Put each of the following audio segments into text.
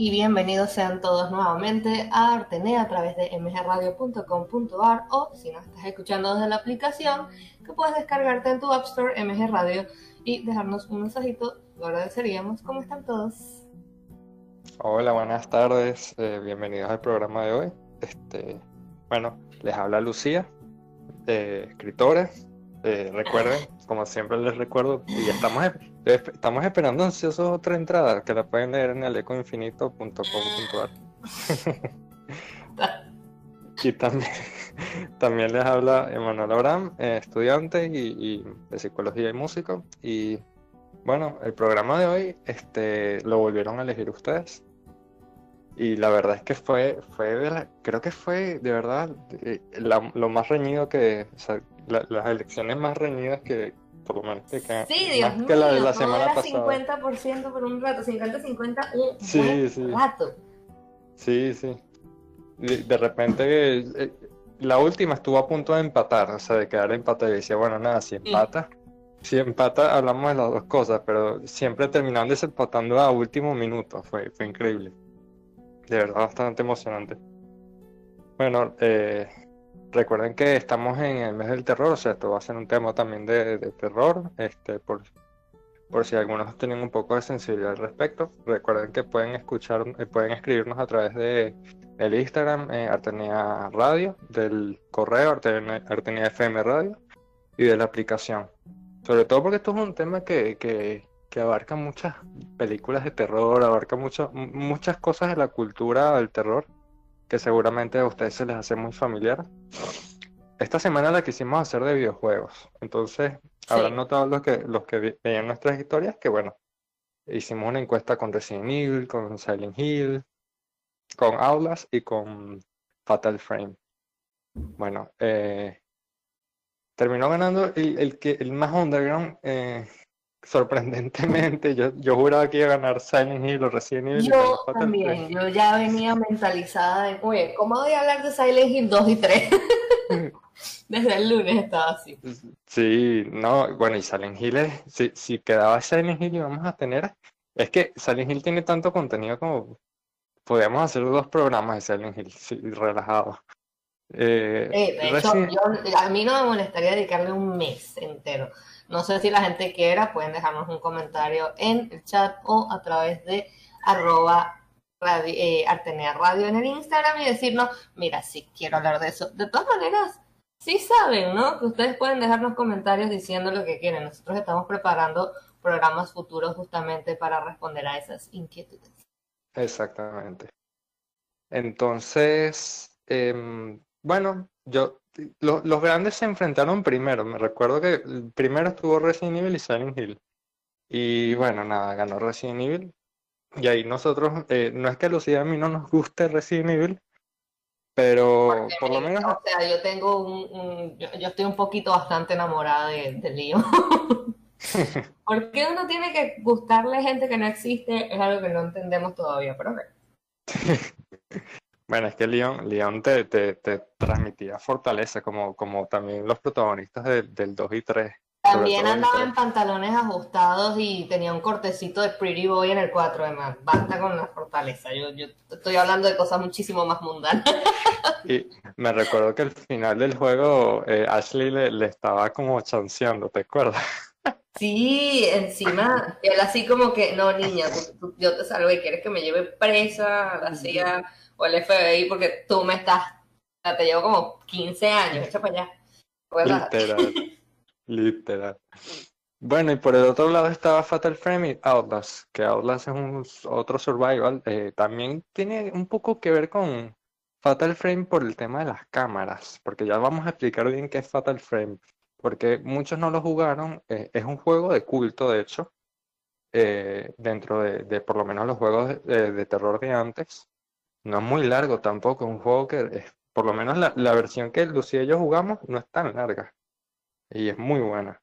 Y bienvenidos sean todos nuevamente a Artenea a través de mgradio.com.ar o si nos estás escuchando desde la aplicación que puedes descargarte en tu App Store MG Radio y dejarnos un mensajito, lo agradeceríamos. ¿Cómo están todos? Hola, buenas tardes, eh, bienvenidos al programa de hoy. Este, bueno, les habla Lucía, eh, escritora. Eh, recuerden, como siempre les recuerdo, y estamos Estamos esperando ansiosos otra entrada que la pueden leer en alecoinfinito.com.ar. y también, también les habla Emanuel Abraham, eh, estudiante y, de psicología y músico. Y bueno, el programa de hoy este, lo volvieron a elegir ustedes. Y la verdad es que fue, fue creo que fue de verdad eh, lo más reñido que, las elecciones más reñidas que, por lo menos. Que, sí, Dios mío, que la de la semana era 50% por un rato, 50-50 un sí, sí. rato. Sí, sí. De, repente, eh, la última estuvo a punto de empatar, o sea, de quedar empate. Y decía, bueno, nada, si empata, si empata, hablamos de las dos cosas, pero siempre terminando desempatando a último minuto. Fue, fue increíble. De verdad, bastante emocionante. Bueno, eh, Recuerden que estamos en el mes del terror, o sea, esto va a ser un tema también de, terror, este, por, por si algunos tienen un poco de sensibilidad al respecto. Recuerden que pueden escuchar, eh, pueden escribirnos a través de el Instagram eh, Artenia Radio, del correo Artenia, Artenia, FM Radio y de la aplicación. Sobre todo porque esto es un tema que, que, que abarca muchas películas de terror, abarca mucho, muchas cosas de la cultura del terror que seguramente a ustedes se les hace muy familiar. Esta semana la quisimos hacer de videojuegos, entonces habrán notado los que, los que veían nuestras historias que bueno, hicimos una encuesta con Resident Evil, con Silent Hill, con Aulas y con Fatal Frame. Bueno, eh, terminó ganando el, el, que, el más underground, eh, sorprendentemente, yo, yo juraba que iba a ganar Silent Hill o Resident Evil. Yo también, yo ya venía mentalizada de, oye, ¿cómo voy a hablar de Silent Hill 2 y 3? Desde el lunes estaba así. Sí, no, bueno, y Silent Hill, es, si, si quedaba Silent Hill y vamos a tener, es que Silent Hill tiene tanto contenido como podríamos hacer dos programas de Silent Hill, sí, relajados. Eh, de hecho, yo, a mí no me molestaría dedicarle un mes entero. No sé si la gente quiera, pueden dejarnos un comentario en el chat o a través de arroba radio, eh, Artenea Radio en el Instagram y decirnos, mira, sí quiero hablar de eso. De todas maneras, sí saben, ¿no? Que ustedes pueden dejarnos comentarios diciendo lo que quieren. Nosotros estamos preparando programas futuros justamente para responder a esas inquietudes. Exactamente. Entonces, em, bueno, yo los grandes se enfrentaron primero. Me recuerdo que primero estuvo Resident Evil y Silent Hill. Y bueno, nada, ganó Resident Evil. Y ahí nosotros, eh, no es que a Lucía a mí no nos guste Resident Evil, pero por lo menos... O sea, yo tengo un... yo, estoy un poquito bastante enamorada de, de Leon. ¿Por qué uno tiene que gustarle gente que no existe? Es algo que no entendemos todavía, pero Bueno, es que Leon, Leon te, te, transmitía fortaleza, como, como también los protagonistas del 2 y 3. También andaba en pantalones ajustados y tenía un cortecito de Pretty Boy en el 4, además. Basta con la fortaleza. Yo, yo estoy hablando de cosas muchísimo más mundanas. Y me recuerdo que al final del juego eh, Ashley le, le, estaba como chanceando, ¿te acuerdas? Sí, encima, él así como que, no, niña, yo te salvé, quieres que me lleve presa a la CIA o el FBI porque tú me estás, te llevo como 15 años, echa para allá. Literal. Literal. Bueno, y por el otro lado estaba Fatal Frame y Outlast, que Outlast es un otro survival. Eh, también tiene un poco que ver con Fatal Frame por el tema de las cámaras, porque ya vamos a explicar bien qué es Fatal Frame, porque muchos no lo jugaron. Eh, es un juego de culto, de hecho, eh, dentro de, por lo menos los juegos de, terror de antes. No es muy largo tampoco, es un juego que, por lo menos la, la versión que Lucía y yo jugamos, no es tan larga y es muy buena.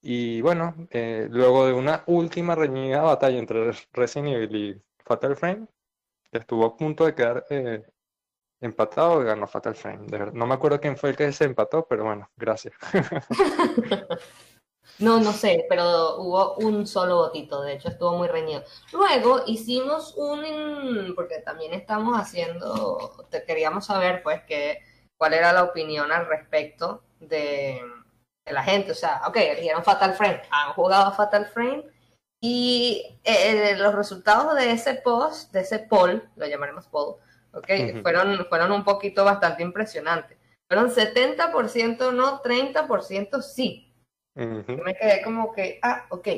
Y bueno, eh, luego de una última reñida batalla entre Resident Evil y Fatal Frame, estuvo a punto de quedar empatado y ganó Fatal Frame. no me acuerdo quién fue el que se empató, pero bueno, gracias. no, no sé, pero hubo un solo votito, de hecho estuvo muy reñido. Luego hicimos un, porque también estamos haciendo, te queríamos saber pues que cuál era la opinión al respecto de la gente, o sea, ok, eligieron Fatal Frame, han jugado Fatal Frame y eh, los resultados de ese post, de ese poll, lo llamaremos poll, ok, fueron, fueron un poquito bastante impresionantes. Fueron 70% no, 30% sí. Me quedé como que, ah, ok.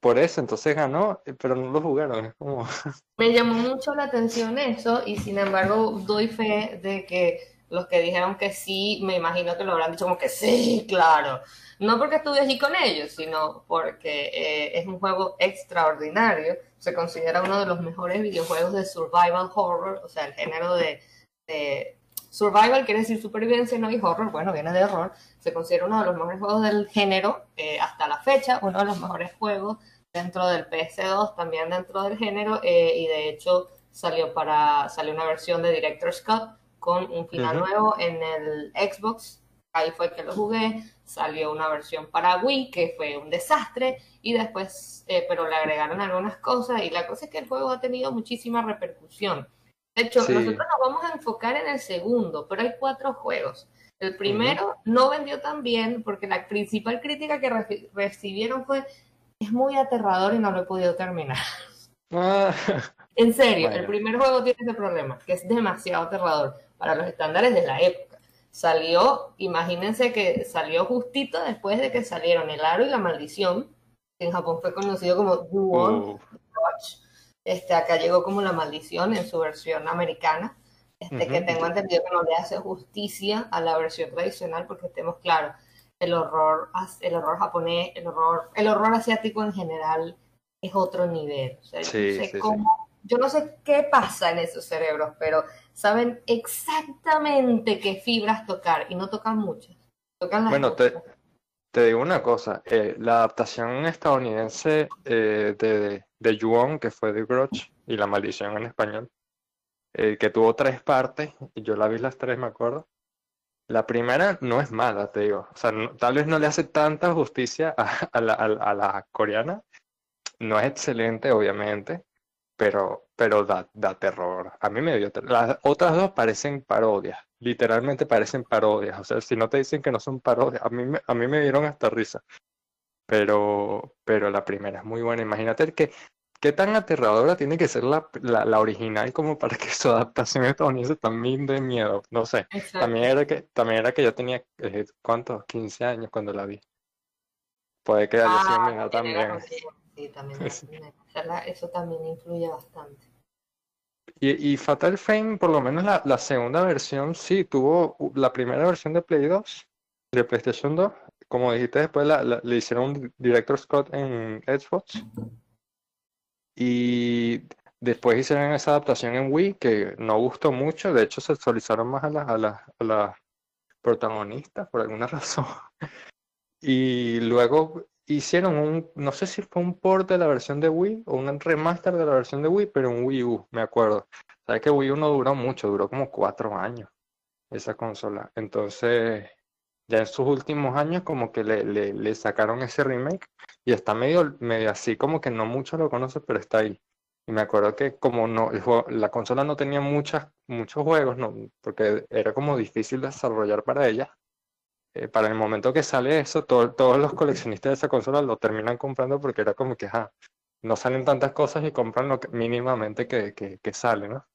Por eso, entonces ganó, pero no lo jugaron. Es como... Me llamó mucho la atención eso y sin embargo doy fe de que los que dijeron que sí, me imagino que lo habrán dicho como que sí, claro. No porque estuve allí con ellos, sino porque eh, es un juego extraordinario. Se considera uno de los mejores videojuegos de survival horror, o sea, el género de, survival quiere decir supervivencia, no y horror, bueno, viene de horror. Se considera uno de los mejores juegos del género eh, hasta la fecha, uno de los mejores juegos dentro del PS2, también dentro del género, eh, y de hecho salió para salió una versión de Director's Cut con un final nuevo en el Xbox. Ahí fue que lo jugué. Salió una versión para Wii que fue un desastre y después, eh, pero le agregaron algunas cosas y la cosa es que el juego ha tenido muchísima repercusión. De hecho, nosotros nos vamos a enfocar en el segundo, pero hay cuatro juegos. El primero no vendió tan bien porque la principal crítica que recibieron fue es muy aterrador y no lo he podido terminar. Ah. En serio, el primer juego tiene ese problema, que es demasiado aterrador para los estándares de la época. Salió, imagínense que salió justito después de que salieron El Aro y la Maldición, que en Japón fue conocido como The Este, acá llegó como La Maldición en su versión americana, este, que tengo entendido que no le hace justicia a la versión tradicional, porque estemos claros, el horror, el horror japonés, el horror, el horror asiático en general es otro nivel. Yo no sé qué pasa en esos cerebros, pero saben exactamente qué fibras tocar y no tocan muchas. Tocan bueno, te, te, digo una cosa, eh, la adaptación estadounidense eh, de, de Yuon, que fue The Grudge, y La Maldición en español, eh, que tuvo tres partes, y yo la vi las tres, me acuerdo. La primera no es mala, te digo. O sea, tal vez no le hace tanta justicia a, la, a la coreana. No es excelente, obviamente, pero, pero da, da terror. A mí me dio terror. Las otras dos parecen parodias, literalmente parecen parodias. O sea, si no te dicen que no son parodias, a mí, me, a mí me dieron hasta risa. Pero, pero la primera es muy buena. Imagínate que qué tan aterradora tiene que ser la, la, original como para que su adaptación estadounidense también de miedo. No sé. También era que, también era que yo tenía, eh, ¿cuántos? 15 años cuando la vi. Puede que haya ah, también. Sí, también. eso también influye bastante. Y, Fatal Frame, por lo menos la, segunda versión, sí, tuvo la primera versión de Play 2, de PlayStation 2. Como dijiste, después le hicieron un Director Scott en Xbox. Y después hicieron esa adaptación en Wii que no gustó mucho. De hecho, se actualizaron más a las a la, protagonistas por alguna razón. Y luego hicieron un, no sé si fue un port de la versión de Wii o un remaster de la versión de Wii, pero un Wii U, me acuerdo. Sabes que Wii U no duró mucho, duró como cuatro años esa consola. Entonces, ya en sus últimos años como que le, le, sacaron ese remake y está medio, medio así, como que no mucho lo conoce, pero está ahí. Y me acuerdo que como no, la consola no tenía muchas, muchos juegos, no, porque era como difícil desarrollar para ella, eh, para el momento que sale eso, todos los coleccionistas de esa consola lo terminan comprando porque era como que, no salen tantas cosas y compran lo que, mínimamente que, que, sale, ¿no?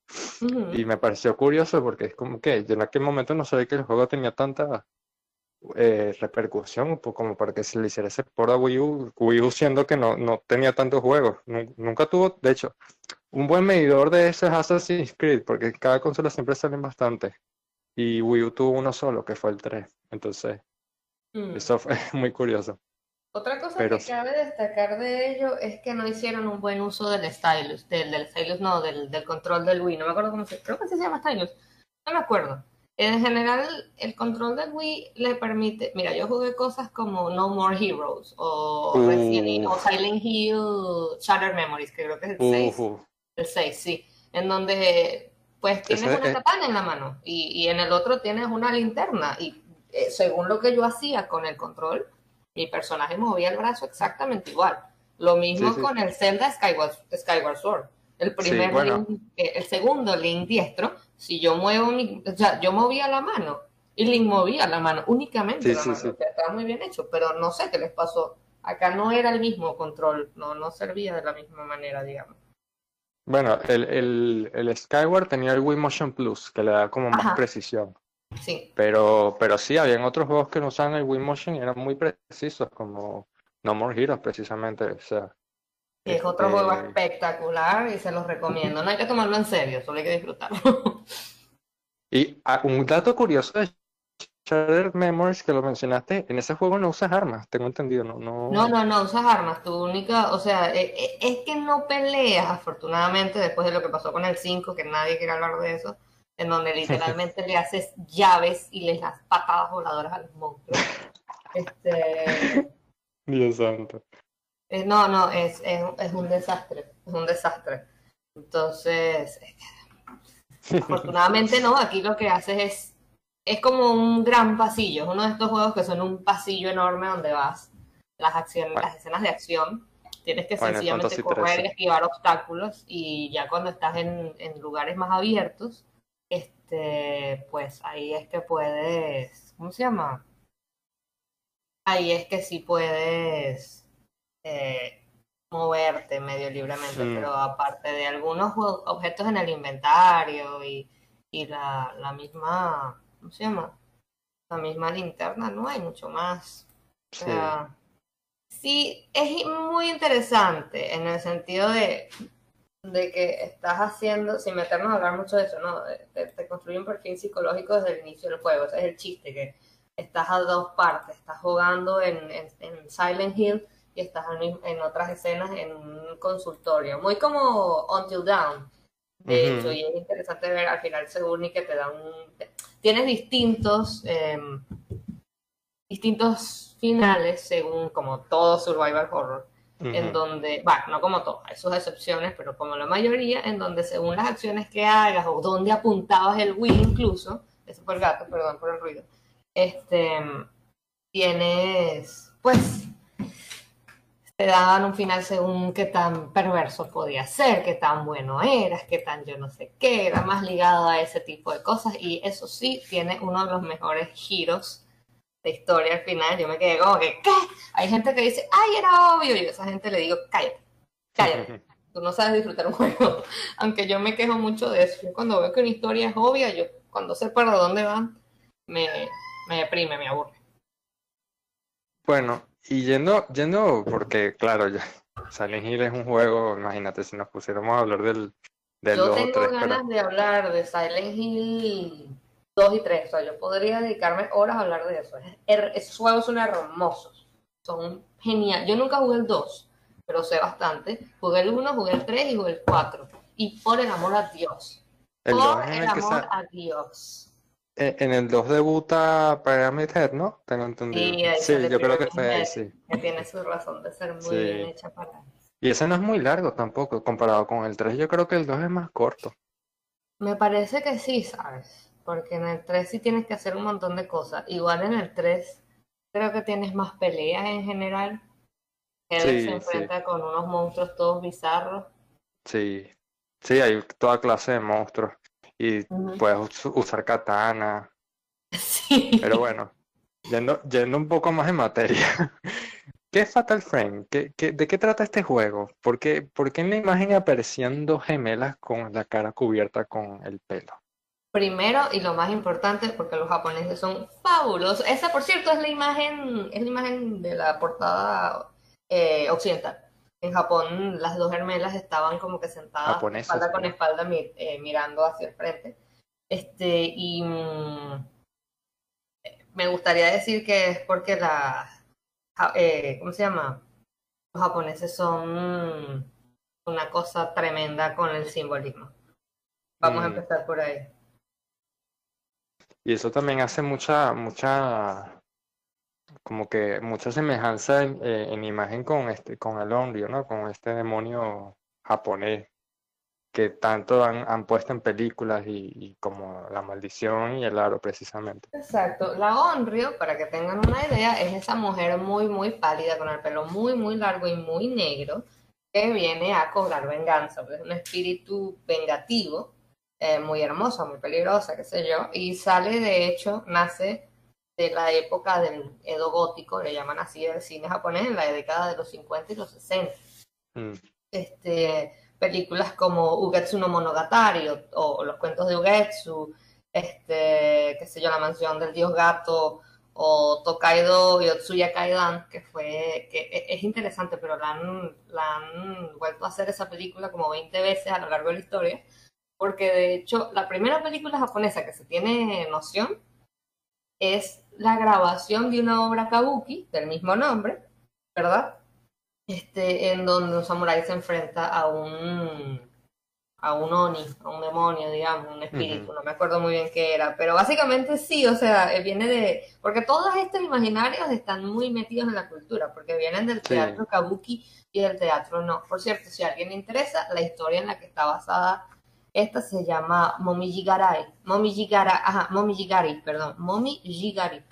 Y me pareció curioso porque es como que yo en aquel momento no sabía que el juego tenía tanta, eh, repercusión, como para que se le hiciera ese por a Wii U, Wii U siendo que no, no tenía tantos juegos, nunca tuvo, de hecho, un buen medidor de eso es Assassin's Creed, porque cada consola siempre salen bastante, y Wii U tuvo uno solo, que fue el 3, entonces, mm. eso fue muy curioso. Otra cosa que cabe destacar de ello es que no hicieron un buen uso del stylus, del, del stylus no, del, del control del Wii, no me acuerdo cómo se, creo que se llama stylus, no me acuerdo en general, el control del Wii le permite. Mira, yo jugué cosas como No More Heroes o, o Silent Hill Shattered Memories, que creo que es el 6. El 6, sí. En donde, pues, tienes una katana en la mano y, y, en el otro tienes una linterna. Y eh, según lo que yo hacía con el control, mi personaje movía el brazo exactamente igual. Lo mismo con el Zelda Skyward, Skyward Sword. El primer eh, el segundo link diestro, si yo muevo mi, o sea, yo movía la mano y Link movía la mano, únicamente la mano, estaba muy bien hecho, pero no sé qué les pasó. Acá no era el mismo control, no, no servía de la misma manera, digamos. Bueno, el, el, el Skyward tenía el Wii Motion Plus, que le da como más precisión. Sí. Pero, pero sí, habían otros juegos que no usaban el Wii Motion y eran muy precisos, como No More Heroes, precisamente. O sea, es otro juego este, espectacular y se los recomiendo. No hay que tomarlo en serio, solo hay que disfrutarlo. y ah, un dato curioso de Shattered Memories que lo mencionaste, en ese juego no usas armas, tengo entendido, no, no. No, no, no usas armas, tu única, o sea, e, e, es que no peleas, afortunadamente, después de lo que pasó con el 5, que nadie quiere hablar de eso, en donde literalmente le haces llaves y le das patadas voladoras a los monstruos. Este. Dios santo. Eh, no, no, es, es, un desastre, es un desastre. Entonces, afortunadamente no, aquí lo que haces es, es como un gran pasillo, es uno de estos juegos que son un pasillo enorme donde vas, las acciones, las escenas de acción, tienes que sencillamente correr y esquivar obstáculos y ya cuando estás en, en lugares más abiertos, este, pues ahí es que puedes, ¿cómo se llama? Ahí es que sí puedes eh, moverte medio libremente, pero aparte de algunos objetos en el inventario y, y la, la, misma, ¿cómo se llama? La misma linterna, no hay mucho más. Sí. sí, es muy interesante en el sentido de, de que estás haciendo, sin meternos a hablar mucho de eso, ¿no? Te, construye un perfil psicológico desde el inicio del juego, ese es el chiste, que estás a dos partes, estás jugando en, en Silent Hill y estás en, otras escenas en un consultorio, muy como Until Down, de hecho, y es interesante ver al final según y que te dan Tienes distintos, em, distintos finales según como todo survival horror, en donde, bueno, no como todo, hay sus excepciones, pero como la mayoría, en donde según las acciones que hagas o donde apuntabas el Wii incluso, eso el gato, perdón por el ruido, este, tienes, pues, te daban un final según qué tan perverso podía ser, qué tan bueno eras, qué tan yo no sé qué, era más ligado a ese tipo de cosas y eso sí, tiene uno de los mejores giros de historia al final. Yo me quedé como que, ¿qué? Hay gente que dice, ay, era obvio, y a esa gente le digo, cállate, cállate. Tú no sabes disfrutar un juego. Aunque yo me quejo mucho de eso. cuando veo que una historia es obvia, yo cuando sé para dónde van, me, me deprime, me aburre. Bueno, y yendo, yendo, porque claro, ya, Silent Hill es un juego, imagínate si nos pusiéramos a hablar del, del Yo tengo ganas de hablar de Silent Hill 2 y 3, o sea, yo podría dedicarme horas a hablar de eso. esos juegos son hermosos, son geniales. Yo nunca jugué el 2, pero sé bastante. Jugué el 1, jugué el 3 y jugué el 4. Y por el amor a Dios. por el, amor a Dios. Eh, en el 2 debuta Pyramid Head, ¿no? Tengo entendido. Sí, yo creo que fue ahí, sí. Que tiene su razón de ser muy bien hecha para Y ese no es muy largo tampoco, comparado con el 3. Yo creo que el 2 es más corto. Me parece que sí, ¿sabes? Porque en el 3 sí tienes que hacer un montón de cosas. Igual en el 3 creo que tienes más peleas en general. Él se enfrenta con unos monstruos todos bizarros. Sí, sí, hay toda clase de monstruos y puedes usar katana. Sí. Pero bueno, yendo, yendo un poco más en materia. ¿Qué es Fatal Frame? ¿Qué, de qué trata este juego? ¿Por qué, ¿Por qué en la imagen aparecían dos gemelas con la cara cubierta con el pelo? Primero y lo más importante, porque los japoneses son fabulosos. Esa, por cierto, es la imagen, es la imagen de la portada eh, occidental. En Japón, las dos gemelas estaban como que sentadas espalda con espalda eh, mirando hacia el frente. Este, y mm, me gustaría decir que es porque la, eh, ¿cómo se llama? Los japoneses son una cosa tremenda con el simbolismo. Vamos a mm. empezar por ahí. Y eso también hace mucha, mucha, como que mucha semejanza en, eh, imagen con este, con el Onryo, ¿no? Con este demonio japonés que tanto han, han puesto en películas y, como La Maldición y El Aro precisamente. Exacto. La Onryo, para que tengan una idea, es esa mujer muy, muy pálida, con el pelo muy, muy largo y muy negro, que viene a cobrar venganza. Es un espíritu vengativo, eh, muy hermosa, muy peligrosa, qué sé yo, y sale, de hecho, nace de la época del Edo gótico, le llaman así el cine japonés, en la década de los 50 y los 60. Mm. Este películas como Ugetsu no Monogatari o, los cuentos de Ugetsu, este, qué sé yo, La mansión del dios gato o Tokaido Yotsuya Kaidan, que fue, que e, es interesante, pero la han, la han vuelto a hacer esa película como 20 veces a lo largo de la historia, porque de hecho la primera película japonesa que se tiene noción es la grabación de una obra kabuki del mismo nombre, ¿verdad? este, en donde un samurái se enfrenta a un a un oni, a un demonio, digamos, un espíritu, no me acuerdo muy bien qué era, pero básicamente sí, o sea, eh, viene de, porque todos estos imaginarios están muy metidos en la cultura, porque vienen del teatro kabuki y del teatro no. Por cierto, si a alguien le interesa, la historia en la que está basada esta se llama Momijigarai, Momijigara, ajá, Momijigari, perdón, Momijigari,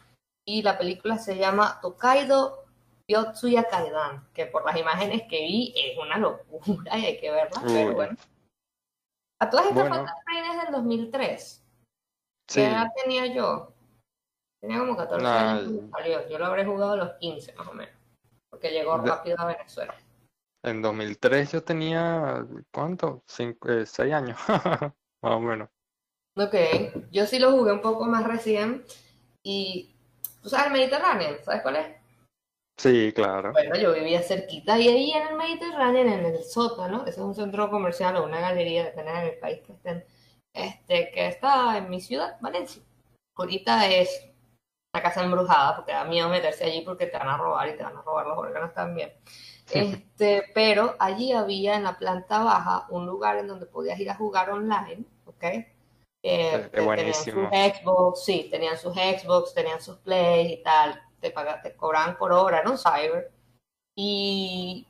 y la película se llama Tokaido Yotsuya Kaidan, que por las imágenes que vi es una locura y hay que verla, pero bueno. A todas estas bueno. es del 2003. ¿Qué edad tenía yo? Tenía como 14 años salió. Yo lo habré jugado a los 15 más o menos, porque llegó rápido a Venezuela. En 2003 yo tenía, ¿cuánto? 6 eh, años, más o menos. Ok, yo sí lo jugué un poco más recién y, ¿tú sabes el Mediterráneo? ¿Sabes cuál es? Sí, claro. Bueno, yo vivía cerquita y ahí en el Mediterráneo, en el sótano, ese es un centro comercial o una galería, depende en el país que estén, este, que está en mi ciudad, Valencia. Ahorita es una casa embrujada porque da miedo meterse allí porque te van a robar y te van a robar los órganos también. Este, pero allí había en la planta baja un lugar en donde podías ir a jugar online, ¿ok? Eh, buenísimo. Tenían sus Xbox, sí, tenían sus Xbox, tenían sus Play y tal te, te cobraban por hora, un cyber, y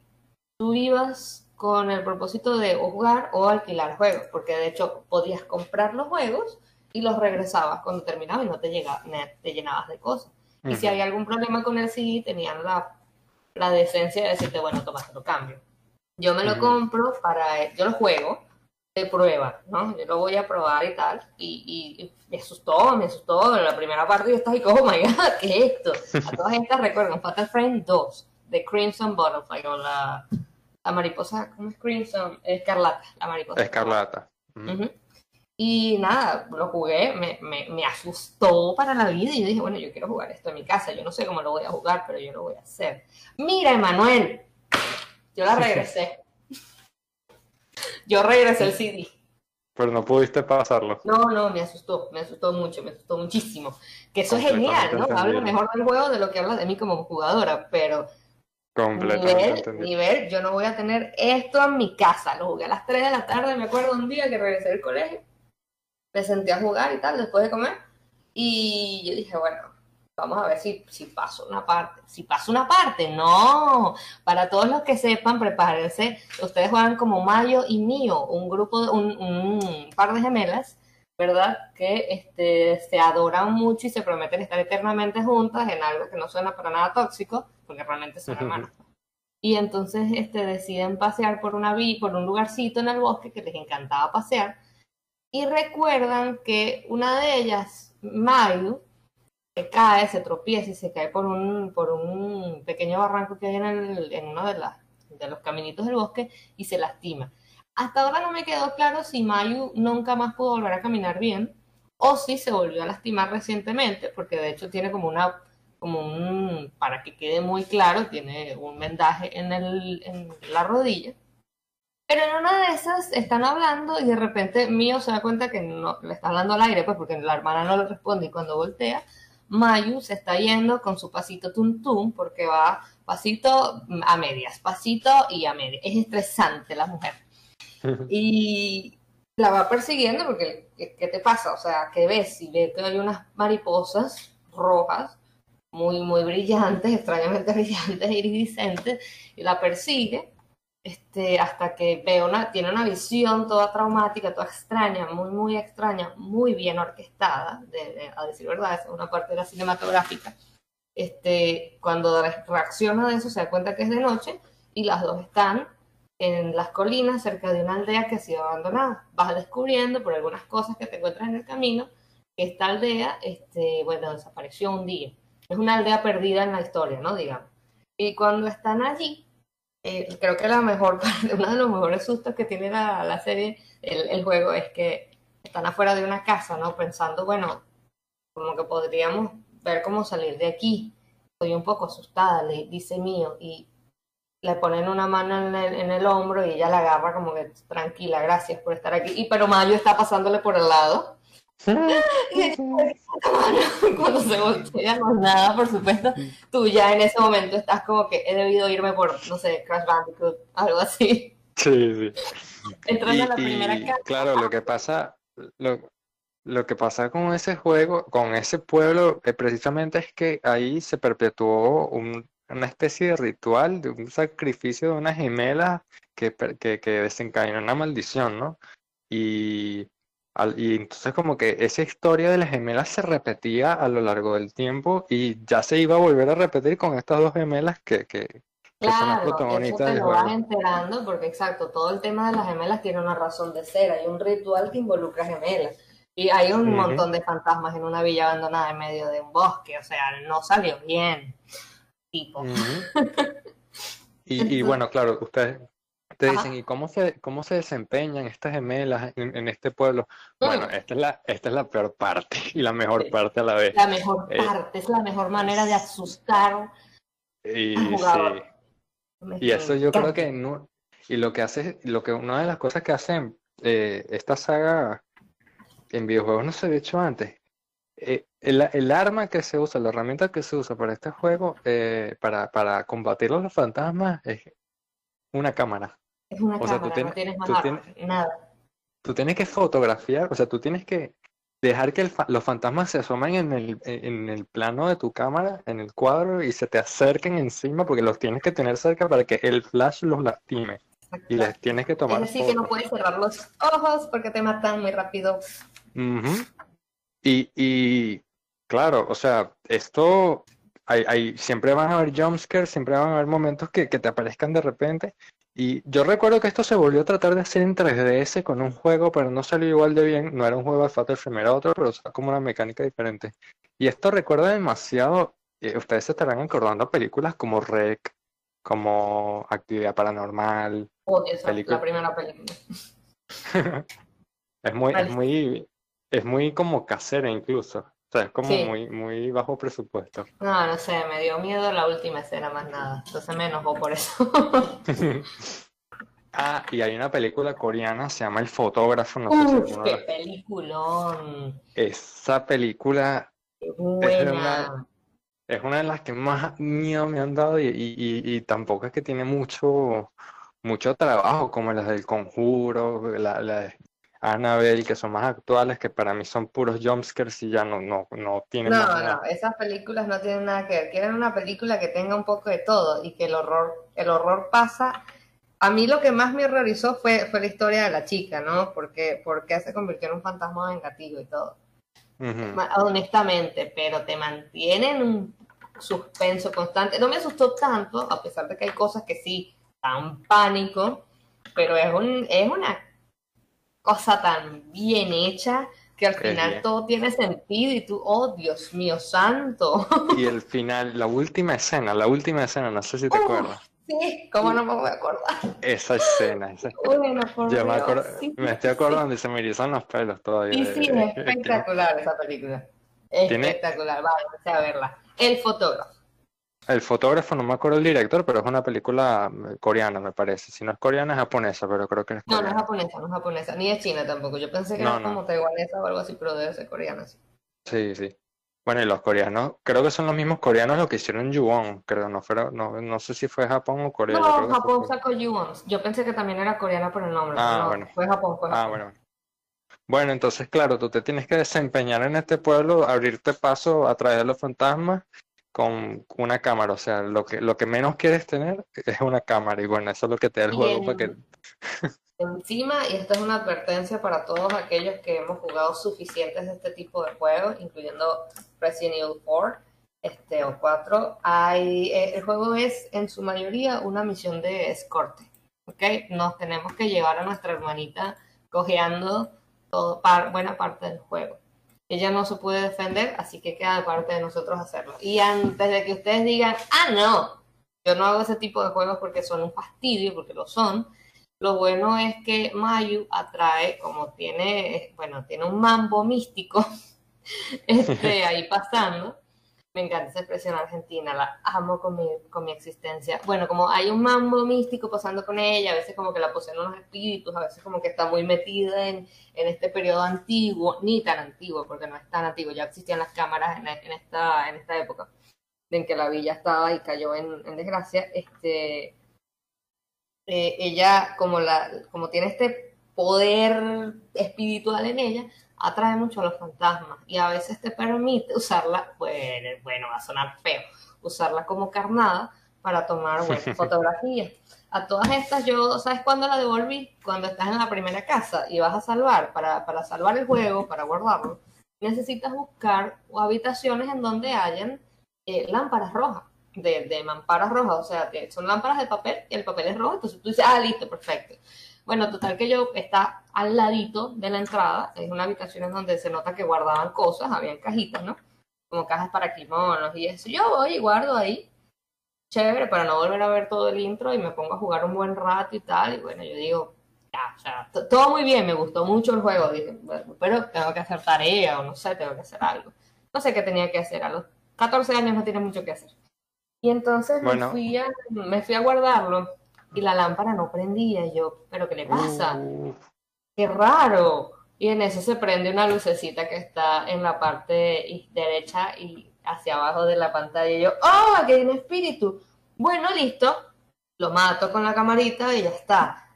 tú ibas con el propósito de jugar o alquilar juegos, porque de hecho podías comprar los juegos y los regresabas cuando terminaba y no te, llegaba, te llenabas de cosas. Y si había algún problema con el CD, tenían la, la decencia de decirte, bueno, toma, lo cambio. Yo me lo compro para, yo lo juego, de prueba, ¿no? Yo lo voy a probar y tal. Y, y, me asustó, me asustó. En la primera parte yo estaba y oh my god, ¿qué es esto? A todas estas recuerdan Fatal Frame 2, de Crimson Butterfly, o la, la mariposa, ¿cómo es Crimson? Escarlata, la mariposa. Escarlata. Y nada, lo jugué, me, me, me, asustó para la vida y yo dije, bueno, yo quiero jugar esto en mi casa, yo no sé cómo lo voy a jugar, pero yo lo voy a hacer. Mira, Emanuel, yo la regresé. Yo regresé el CD. Pero no pudiste pasarlo. No, no, me asustó, me asustó mucho, me asustó muchísimo. Que eso es genial, ¿no? Habla mejor del juego de lo que habla de mí como jugadora, pero Completamente nivel, nivel, yo no voy a tener esto en mi casa. Lo jugué a las 3 de la tarde, me acuerdo un día que regresé del colegio. Me senté a jugar y tal, después de comer. Y yo dije, bueno, vamos a ver si, si paso una parte. Si paso una parte, no. Para todos los que sepan, prepárense. Ustedes juegan como Mayo y Mío, un grupo, un, un par de gemelas, ¿verdad? Que este, se adoran mucho y se prometen estar eternamente juntas en algo que no suena para nada tóxico, porque realmente son hermanas. Y entonces este, deciden pasear por una por un lugarcito en el bosque que les encantaba pasear. Y recuerdan que una de ellas, Mayu, se cae, se tropieza y se cae por un, por un pequeño barranco que hay en, uno de, de los caminitos del bosque y se lastima. Hasta ahora no me quedó claro si Mayu nunca más pudo volver a caminar bien o si se volvió a lastimar recientemente, porque de hecho tiene como una, como un, para que quede muy claro, tiene un vendaje en, el, en la rodilla. Pero en una de esas están hablando y de repente Mío se da cuenta que no le está hablando al aire, pues porque la hermana no le responde y cuando voltea, Mayu se está yendo con su pasito tum tum porque va pasito a medias, pasito y a medias. Es estresante la mujer. Y la va persiguiendo porque, ¿qué, te pasa? O sea, ¿qué ves? Y ve que hay unas mariposas rojas, muy, muy brillantes, extrañamente brillantes, iridiscentes, y la persigue este, hasta que ve una, tiene una visión toda traumática, toda extraña, muy, muy extraña, muy bien orquestada, a decir verdad, es una parte de la cinematográfica. Este, cuando reacciona de eso se da cuenta que es de noche y las dos están en las colinas cerca de una aldea que ha sido abandonada. Vas descubriendo por algunas cosas que te encuentras en el camino que esta aldea, este, bueno, desapareció un día. Es una aldea perdida en la historia, ¿no? Digamos. Y cuando están allí, eh, creo que la mejor, uno de los mejores sustos que tiene la, serie, el, juego, es que están afuera de una casa, ¿no? Pensando, bueno, como que podríamos ver cómo salir de aquí. Estoy un poco asustada, le dice mío, y le ponen una mano en el, en el, hombro y ella la agarra como que tranquila, gracias por estar aquí. Y pero Mayo está pasándole por el lado. Cuando se voltea, no nada, por supuesto. Tú ya en ese momento estás como que he debido irme por, no sé, Crash Bandicoot, algo así. Sí, sí. Entrando a la primera casa. Claro, lo que pasa, lo, lo que pasa con ese juego, con ese pueblo, eh, precisamente es que ahí se perpetuó un, una especie de ritual, de un sacrificio de una gemela que, que, que desencadenó una maldición, ¿no? Y, y entonces como que esa historia de las gemelas se repetía a lo largo del tiempo y ya se iba a volver a repetir con estas dos gemelas que, que, son las protagonistas eso te lo vas enterando porque exacto, todo el tema de las gemelas tiene una razón de ser, hay un ritual que involucra gemelas. Y hay un montón de fantasmas en una villa abandonada en medio de un bosque, o sea, no salió bien tipo. y, bueno, claro, ustedes te dicen, ¿y cómo se, cómo se desempeñan estas gemelas en, este pueblo? Bueno, esta es, la, esta es la peor parte y la mejor parte a la vez. La mejor eh, parte, es la mejor manera de asustar y, Y eso yo creo que no, y lo que hace, lo que una de las cosas que hacen eh, esta saga en videojuegos no se había hecho antes, eh, el, arma que se usa, la herramienta que se usa para este juego, eh, para, para combatir los fantasmas, es una cámara. Es una cámara, tú no tienes más nada. Tú tienes que fotografiar, o sea, tú tienes que dejar que los fantasmas se asomen en el, en el plano de tu cámara, en el cuadro, y se te acerquen encima, porque los tienes que tener cerca para que el flash los lastime. Y les tienes que tomar. Es decir, que no puedes cerrar los ojos porque te matan muy rápido. Y, y claro, o sea, esto, hay, hay, siempre van a haber jumpscares, siempre van a haber momentos que, que te aparezcan de repente. Y yo recuerdo que esto se volvió a tratar de hacer en 3DS con un juego, pero no salió igual de bien. No era un juego de Fatal Frame, era otro, pero o como una mecánica diferente. Y esto recuerda demasiado, eh, ustedes se estarán acordando películas como Rec, como Actividad Paranormal. Oh, esa, la primera película. es muy, es muy, es muy como casera incluso. O sea, es como muy, muy bajo presupuesto. No, no sé, me dio miedo la última escena más nada. Entonces me enojó por eso. ah, y hay una película coreana, se llama El Fotógrafo. No sé si qué peliculón. Esa película es una, es una de las que más miedo me han dado y, y, y, tampoco es que tiene mucho mucho trabajo como las del conjuro, la, la, Annabelle, que son más actuales, que para mí son puros jumpscares y ya no, no, no tienen no, No, esas películas no tienen nada que ver. Quieren una película que tenga un poco de todo y que el horror, el horror pasa. A mí lo que más me horrorizó fue, fue la historia de la chica, ¿no? Porque, porque se convirtió en un fantasma vengativo y todo. Honestamente, pero te mantiene en un suspenso constante. No me asustó tanto, a pesar de que hay cosas que sí dan pánico, pero es, un, es una cosa tan bien hecha que al final todo tiene sentido y tú, oh Dios mío santo. Y el final, la última escena, la última escena, no sé si te acuerdas. Sí, ¿cómo no me voy a acordar? Esa escena, esa Bueno, por Yo me, acuerdo- sí, me estoy acordando y se me erizan los pelos todavía. Sí, sí, es espectacular esa película. Espectacular, vaya a verla. El fotógrafo. El fotógrafo, no me acuerdo el director, pero es una película eh, coreana, me parece. Si no es coreana, es japonesa, pero creo que es No, no es coreana. japonesa, no es japonesa, ni es china tampoco. Yo pensé que No, era no. como taiwanesa o algo así, pero debe ser coreana. sí. Sí, sí. Bueno, y los coreanos, creo que son los mismos coreanos los que hicieron Ju-on, creo, no, fuera, no, no sé si fue Japón o Corea. No, Japón fue- sacó Ju-on. Yo pensé que también era coreana por el nombre, Ah, pero no, bueno. fue Japón, fue Ah, Japón. bueno. Bueno, entonces, claro, tú te tienes que desempeñar en este pueblo, abrirte paso a través de los fantasmas con una cámara. O sea, lo que, lo que menos quieres tener es una cámara. Y bueno, eso es lo que te da el juego para que... Encima, y esta es una advertencia para todos aquellos que hemos jugado suficientes de este tipo de juegos, incluyendo Resident Evil 4 este, o 4, hay, eh, el juego es en su mayoría una misión de escorte. ¿ok? Nos tenemos que llevar a nuestra hermanita cojeando todo, par- buena parte del juego. Ella no se puede defender, así que queda de parte de nosotros hacerlo. Y antes de que ustedes digan, ah, no, yo no hago ese tipo de juegos porque son un fastidio, porque lo son. Lo bueno es que Mayu atrae, como tiene, bueno, tiene un mambo místico este, ahí pasando. Me encanta esa expresión argentina, la amo con mi, con mi existencia. Bueno, como hay un mambo místico pasando con ella, a veces como que la poseen unos espíritus, a veces como que está muy metida en, en este periodo antiguo, ni tan antiguo, porque no es tan antiguo, ya existían las cámaras en, esta, en esta época, en que la villa estaba y cayó en, en desgracia. Este, eh, ella, como, la, como tiene este poder espiritual en ella, atrae mucho a los fantasmas y a veces te permite usarla, bueno, bueno, va a sonar feo, usarla como carnada para tomar buenas fotografías. A todas estas yo, ¿sabes cuándo la devolví? Cuando estás en la primera casa y vas a salvar, para, para salvar el juego, para guardarlo, necesitas buscar habitaciones en donde hayan eh, lámparas rojas, de, de mamparas rojas, o sea, son lámparas de papel y el papel es rojo, entonces tú dices, ah, listo, perfecto. Bueno, total que yo está al ladito de la entrada, es una habitación en donde se nota que guardaban cosas, habían cajitas, ¿no? Como cajas para kimonos y eso. Yo voy y guardo ahí, chévere, para no volver a ver todo el intro y me pongo a jugar un buen rato y tal. Y bueno, yo digo, ya, o sea, t- todo muy bien, me gustó mucho el juego. Dije, bueno, pero tengo que hacer tarea o no sé, tengo que hacer algo. No sé qué tenía que hacer, a los 14 años no tiene mucho que hacer. Y entonces Bueno. me, fui a, me fui a guardarlo y la lámpara no prendía. Y yo, ¿pero qué le pasa? Uh, ¡Qué raro! Y en eso se prende una lucecita que está en la parte derecha y hacia abajo de la pantalla. Y yo, ¡oh! Aquí hay un espíritu. Bueno, listo. Lo mato con la camarita y ya está.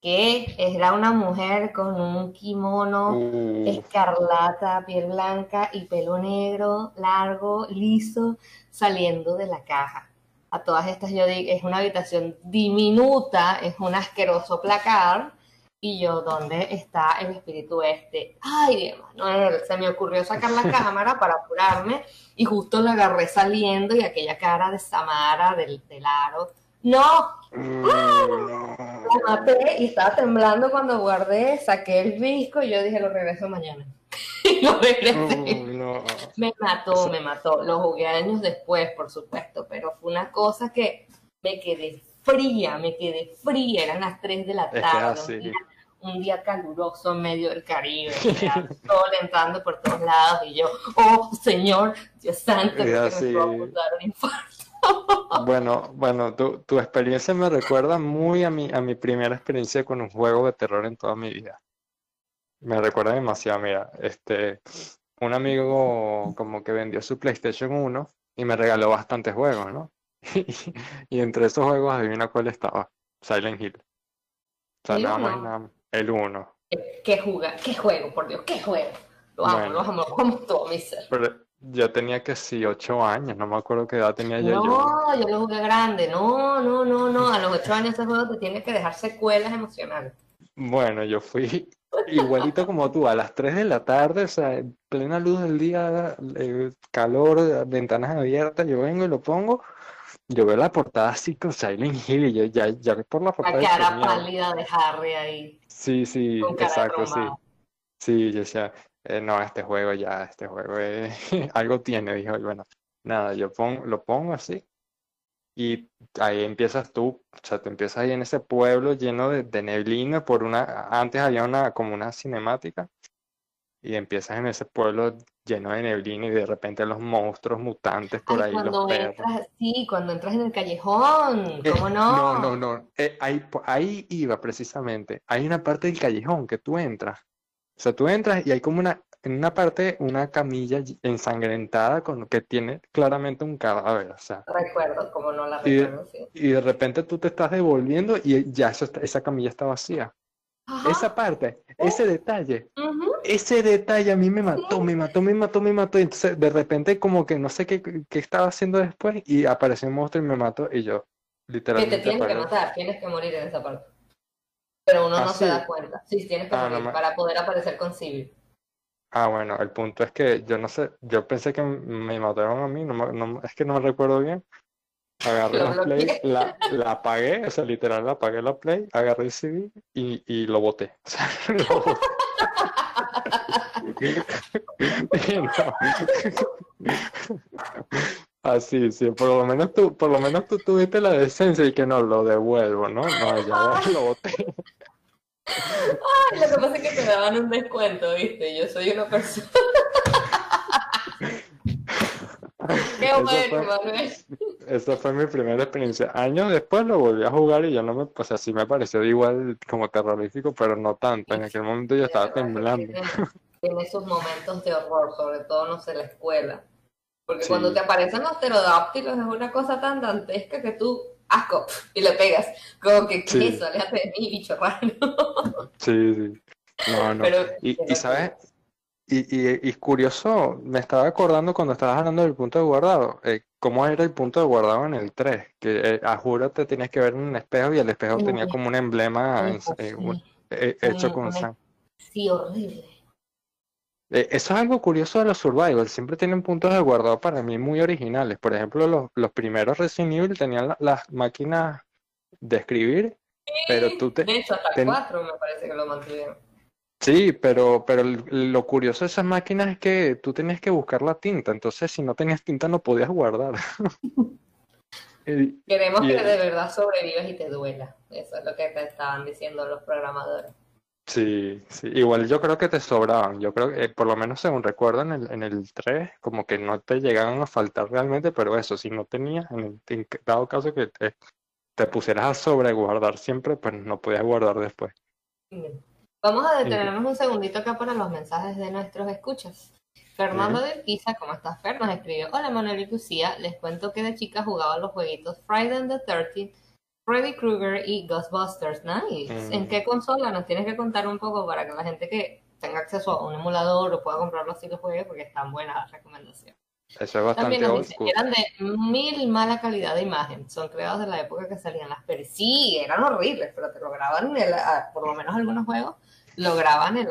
Que era una mujer con un kimono escarlata, piel blanca y pelo negro, largo, liso, saliendo de la caja. A todas estas yo digo, es una habitación diminuta, es un asqueroso placar. Y yo, ¿dónde está el espíritu este? Ay, Dios, Manuel, se me ocurrió sacar la cámara para apurarme y justo la agarré saliendo y aquella cara de Samara del, del aro. No, uh, no. la maté y estaba temblando cuando guardé, saqué el disco y yo dije, lo regreso mañana. lo regresé. No. Me mató, me mató. Lo jugué años después, por supuesto, pero fue una cosa que me quedé fría, me quedé fría. Eran las 3 de la Es que tarde, un, día, caluroso en medio del Caribe, sol entrando por todos lados y yo, oh Señor, Dios santo, que me a dar un infarto. Bueno, bueno, tu, tu experiencia me recuerda muy a mi, a mi primera experiencia con un juego de terror en toda mi vida. Me recuerda demasiado, mira, este, un amigo como que vendió su PlayStation 1 y me regaló bastantes juegos, ¿no? Y, entre esos juegos, adivina cuál estaba, Silent Hill. O sea, ¿El nada más nada más, el 1. ¿Qué, juga, qué juego, por Dios, qué juego. Lo amo, Bueno. lo amo como todo mi ser. Pero yo tenía que sí, 8 años, no me acuerdo qué edad tenía yo. yo No, yo lo jugué grande. No, no, no, no. A los ocho años ese juego te tiene que dejar secuelas emocionales. Bueno, yo fui igualito como tú, a las 3 de la tarde, o sea, en plena luz del día, calor, ventanas abiertas, yo vengo y lo pongo, yo veo la portada así con Silent Hill y yo ya, ya por la La portada dije, cara pálida de Harry ahí, Sí, sí, exacto, sí. Sí, yo decía, eh, no, este juego ya, este juego eh, algo tiene, dijo, y bueno, nada, yo pon- lo pongo así y ahí empiezas tú, o sea, te empiezas ahí en ese pueblo lleno de, de neblina por una, antes había una, como una cinemática, y empiezas en ese pueblo lleno de neblina y de repente los monstruos mutantes por ahí, los perros. sí, cuando entras en el callejón, eh, ¿cómo no? no, no, no, eh, ahí, ahí iba precisamente, hay una parte del callejón que tú entras, o sea, tú entras y hay como una, en una parte, una camilla ensangrentada con que tiene claramente un cadáver, o sea. Recuerdo, como no la recuerdo, y, y de repente tú te estás devolviendo y ya esa camilla está vacía. Esa parte, ese detalle, ese detalle a mí me mató, me mató, me mató, me mató. Y entonces de repente como que no sé qué, qué estaba haciendo después y apareció un monstruo y me mató y yo literalmente... Que te tienes que matar, tienes que morir en esa parte. Pero uno no se da cuenta. Sí, tienes que ah, morir para poder aparecer con Civil. Ah, bueno, el punto es que yo no sé, yo pensé que me mataron a mí, no, no, es que no me recuerdo bien, Agarré la Play, la, la, apagué, o sea, literal, la apagué la Play, agarré el CD y, y lo boté. O sea, lo boté. Así, sí, por lo menos tú, por lo menos tú tuviste la decencia y que no lo devuelvo, ¿no? No, ya lo boté. Ay, lo que pasa es que te daban un descuento, ¿viste? Yo soy una persona. Qué bueno, Manuel. Esa fue mi primera experiencia. Años después lo volví a jugar y ya no me, pues así me pareció igual como terrorífico, pero no tanto. En aquel momento yo estaba temblando. Tiene, esos momentos de horror, sobre todo, no sé, la escuela. Porque cuando te aparecen los pterodáctilos es una cosa tan dantesca que tú, asco, y le pegas. Como que, ¿qué eso? Aléjate de mí, bicho raro. sí, sí. No, no. y, y, ¿sabes? Y, y, curioso, me estaba acordando cuando estabas hablando del punto de guardado, eh, cómo era el punto de guardado en el 3, que eh, a juro te tenías que ver en un espejo y el espejo tenía como un emblema eh, hecho con sangre. Sí, horrible. Eso es algo curioso de los survival, siempre tienen puntos de guardado para mí muy originales. Por ejemplo, los, los primeros Resident Evil tenían las máquinas de escribir, pero tú te... De hecho, hasta el 4 me parece que lo mantuvieron. Sí, pero, pero lo curioso de esas máquinas es que tú tenías que buscar la tinta, entonces si no tenías tinta no podías guardar. Queremos que de verdad sobrevivas y te duela. Eso es lo que te estaban diciendo los programadores. Sí, sí, igual yo creo que te sobraban. Yo creo que, por lo menos según recuerdo, en el, en el 3, como que no te llegaban a faltar realmente, pero eso, si no tenías, en, el, dado caso que te, te pusieras a sobreguardar siempre, pues no podías guardar después. Vamos a detenernos un segundito acá para los mensajes de nuestros escuchas. Fernando de Pisa, ¿cómo estás, Fer? Nos escribió, hola Manuel y Lucía, les cuento que de chica jugaba los jueguitos Friday the 13th, Freddy Krueger y Ghostbusters. Nice. Mm. ¿En qué consola? Nos tienes que contar un poco para que la gente que tenga acceso a un emulador o pueda comprarlo así los juegue porque están buenas las recomendaciones. Eso es bastante También nos eran de mil mala calidad de imagen. Son creados de la época que salían las pelis. Sí, eran horribles, pero te lo graban, por lo menos algunos juegos, lograban el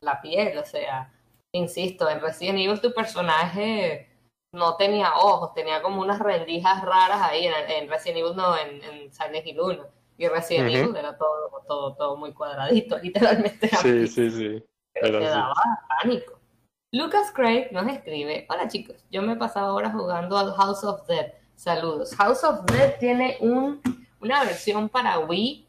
la piel. O sea, insisto, en Resident Evil tu personaje no tenía ojos, tenía como unas rendijas raras ahí. En, Resident Evil no, en, en Silent Hill 1. Y Resident Evil era todo, todo, todo muy cuadradito, literalmente. Sí, sí, sí. Pero te daba pánico. Lucas Craig nos escribe, hola chicos, yo me he pasado horas jugando al House of Dead. Saludos. House of Dead tiene un, una versión para Wii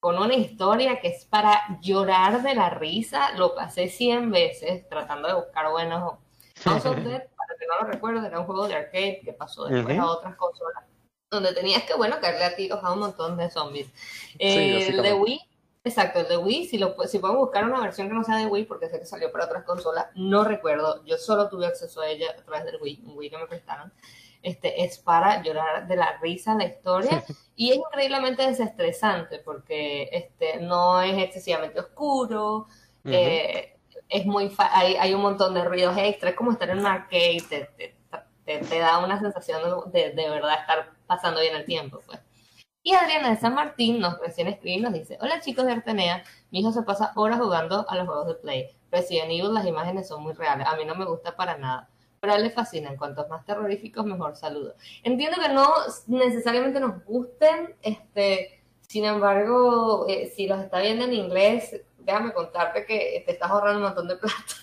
con una historia que es para llorar de la risa. Lo pasé 100 veces tratando de buscar buenos. House of Dead, no lo recuerdo, era un juego de arcade que pasó después a otras consolas, donde tenías que, bueno, caerle a tiros a un montón de zombies. Eh, el de Wii Exacto, el de Wii, si, lo, si pueden buscar una versión que no sea de Wii, porque sé que salió para otras consolas, no recuerdo, yo solo tuve acceso a ella a través del Wii, un Wii que me prestaron, este, es para llorar de la risa la historia y es increíblemente desestresante porque este, no es excesivamente oscuro, eh, es muy hay, hay un montón de ruidos extra, es como estar en un arcade, te, te, da una sensación de, de verdad estar pasando bien el tiempo, pues. Y Adriana de San Martín nos recién escribe y nos dice, hola chicos de Artenea, mi hijo se pasa horas jugando a los juegos de Play. Resident Evil, las imágenes son muy reales, a mí no me gusta para nada. Pero a él le fascinan, cuantos más terroríficos, mejor saludo. Entiendo que no necesariamente nos gusten, este, sin embargo, eh, si los está viendo en inglés, déjame contarte que te estás ahorrando un montón de plata.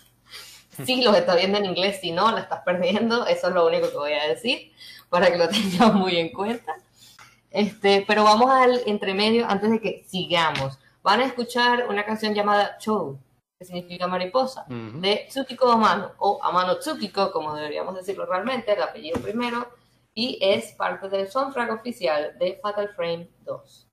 si los está viendo en inglés, si no, la estás perdiendo, eso es lo único que voy a decir para que lo tengan muy en cuenta. Este, pero vamos al entremedio antes de que sigamos. Van a escuchar una canción llamada Chou, que significa mariposa, de Tsukiko Amano, o Amano Tsukiko, como deberíamos decirlo realmente, el apellido primero, y es parte del soundtrack oficial de Fatal Frame 2.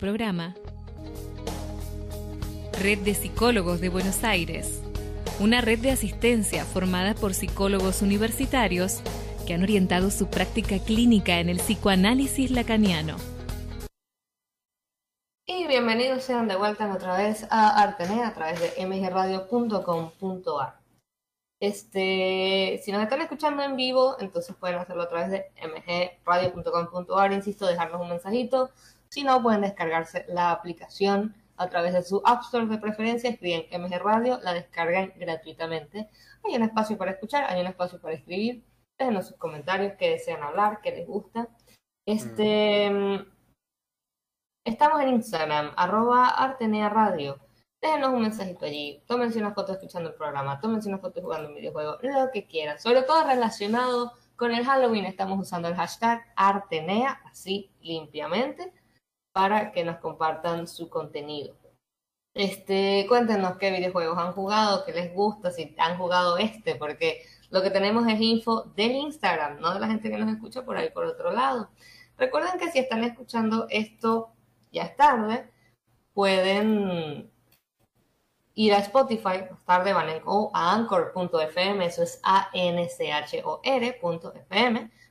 Programa. Red de Psicólogos de Buenos Aires, una red de asistencia formada por psicólogos universitarios que han orientado su práctica clínica en el psicoanálisis lacaniano. Y bienvenidos sean de vuelta otra vez a Artene a través de mgradio.com.ar. Este, si nos están escuchando en vivo, entonces pueden hacerlo a través de mgradio.com.ar. Insisto, dejarnos un mensajito si no, pueden descargarse la aplicación a través de su App Store de preferencia, escriben MG Radio, la descargan gratuitamente. Hay un espacio para escuchar, hay un espacio para escribir. Déjenos sus comentarios, que desean hablar, que les gusta. Este, mm, Estamos en Instagram, arroba Artenea Radio. déjenos un mensajito allí, tómense una foto escuchando el programa, tómense una foto jugando un videojuego, lo que quieran, sobre todo relacionado con el Halloween, estamos usando el hashtag Artenea, así limpiamente, para que nos compartan su contenido. Este, cuéntenos qué videojuegos han jugado, qué les gusta, si han jugado este, porque lo que tenemos es info del Instagram, no de la gente que nos escucha por ahí por otro lado. Recuerden que si están escuchando esto ya es tarde, pueden ir a Spotify, más tarde van o a anchor.fm, eso es A-N-C-H-O-R.fm,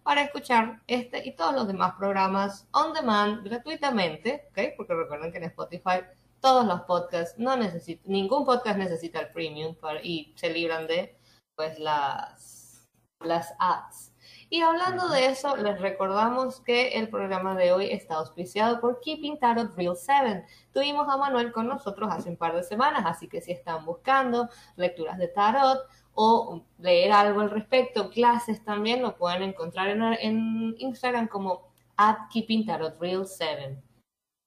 para escuchar este y todos los demás programas on demand gratuitamente, ¿ok? Porque recuerden que en Spotify todos los podcasts no necesitan, ningún podcast necesita el premium y se libran de pues las, las ads. Y hablando de eso, les recordamos que el programa de hoy está auspiciado por Keeping Tarot Real 7. Tuvimos a Manuel con nosotros hace un par de semanas, así que si están buscando lecturas de tarot o leer algo al respecto, clases también, lo pueden encontrar en, Instagram como at Keeping Tarot Real 7.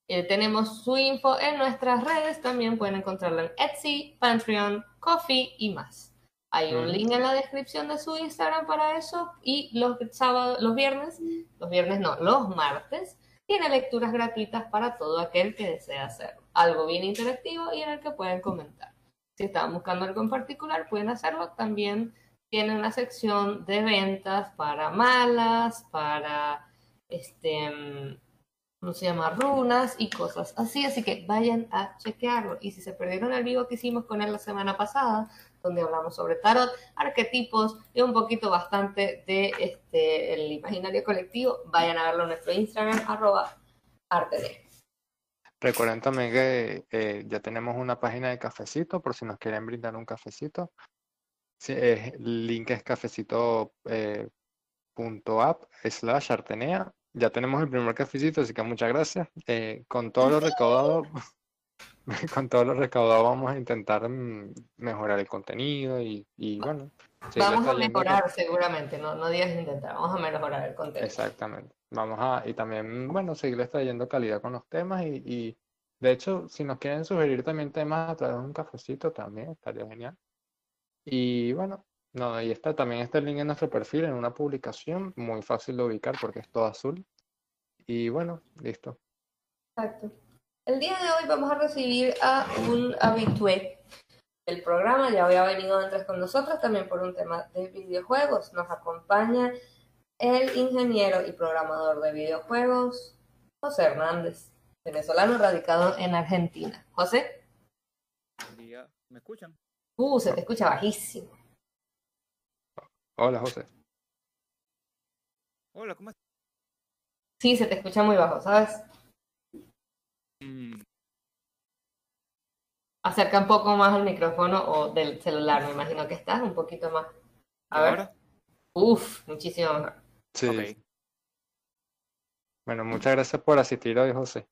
Eh, tenemos su info en nuestras redes, también pueden encontrarla en Etsy, Patreon, Coffee y más. Hay un link en la descripción de su Instagram para eso y los sábados, los viernes, los viernes no, los martes, tiene lecturas gratuitas para todo aquel que desea hacer algo bien interactivo y en el que pueden comentar. Si están buscando algo en particular, pueden hacerlo. También tiene una sección de ventas para malas, para este ¿cómo se llama? Runas y cosas así, así que vayan a chequearlo. Y si se perdieron el vivo que hicimos con él la semana pasada, donde hablamos sobre tarot, arquetipos y un poquito bastante de este el imaginario colectivo, vayan a verlo en nuestro Instagram, arroba arte Recuerden también que eh, ya tenemos una página de cafecito por si nos quieren brindar un cafecito. el link es cafecito.app eh, slash artenea ya tenemos el primer cafecito, así que muchas gracias. Eh, con todo lo recaudado, con todo lo recaudado vamos a intentar mm, mejorar el contenido y, bueno. Vamos a mejorar seguramente, no, no digas intentar, vamos a mejorar el contenido. Exactamente. Vamos a, y también, bueno, seguirles trayendo calidad con los temas y, y de hecho, si nos quieren sugerir también temas a través de un cafecito también, estaría genial. Y bueno, no, ahí está, también está el link en nuestro perfil, en una publicación, muy fácil de ubicar porque es todo azul. Y bueno, listo. Exacto. El día de hoy vamos a recibir a un habitué del programa, ya había venido antes con nosotros también por un tema de videojuegos. Nos acompaña el ingeniero y programador de videojuegos, José Hernández, venezolano radicado en Argentina. José. Buen día, ¿me escuchan? Uh, se te escucha bajísimo. Hola, José. Hola, ¿cómo estás? Sí, se te escucha muy bajo, ¿sabes? Mm. Acerca un poco más el micrófono o del celular, me imagino que estás un poquito más. A ver. Uf, muchísimo mejor. Sí. Bueno, muchas gracias por asistir hoy, José.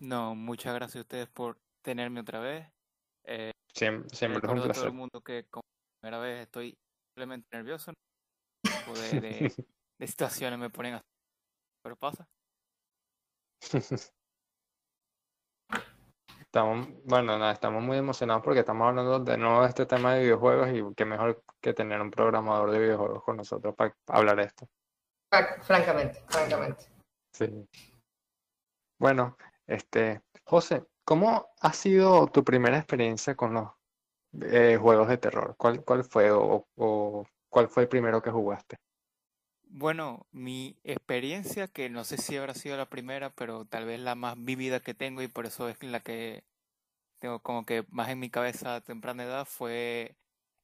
No, muchas gracias a ustedes por tenerme otra vez. Eh, siempre, siempre es un placer. todo el mundo que como primera vez estoy simplemente nervioso. De, de, de, situaciones me ponen así. Pero pasa. Estamos, bueno, nada, estamos muy emocionados porque estamos hablando de nuevo de este tema de videojuegos y qué mejor que tener un programador de videojuegos con nosotros para hablar de esto. Francamente, francamente. Sí. Bueno, este, José, ¿cómo ha sido tu primera experiencia con los eh, juegos de terror? ¿Cuál, cuál fue o, cuál fue el primero que jugaste? Bueno, mi experiencia, que no sé si habrá sido la primera, pero tal vez la más vívida que tengo y por eso es la que tengo como que más en mi cabeza a temprana edad, fue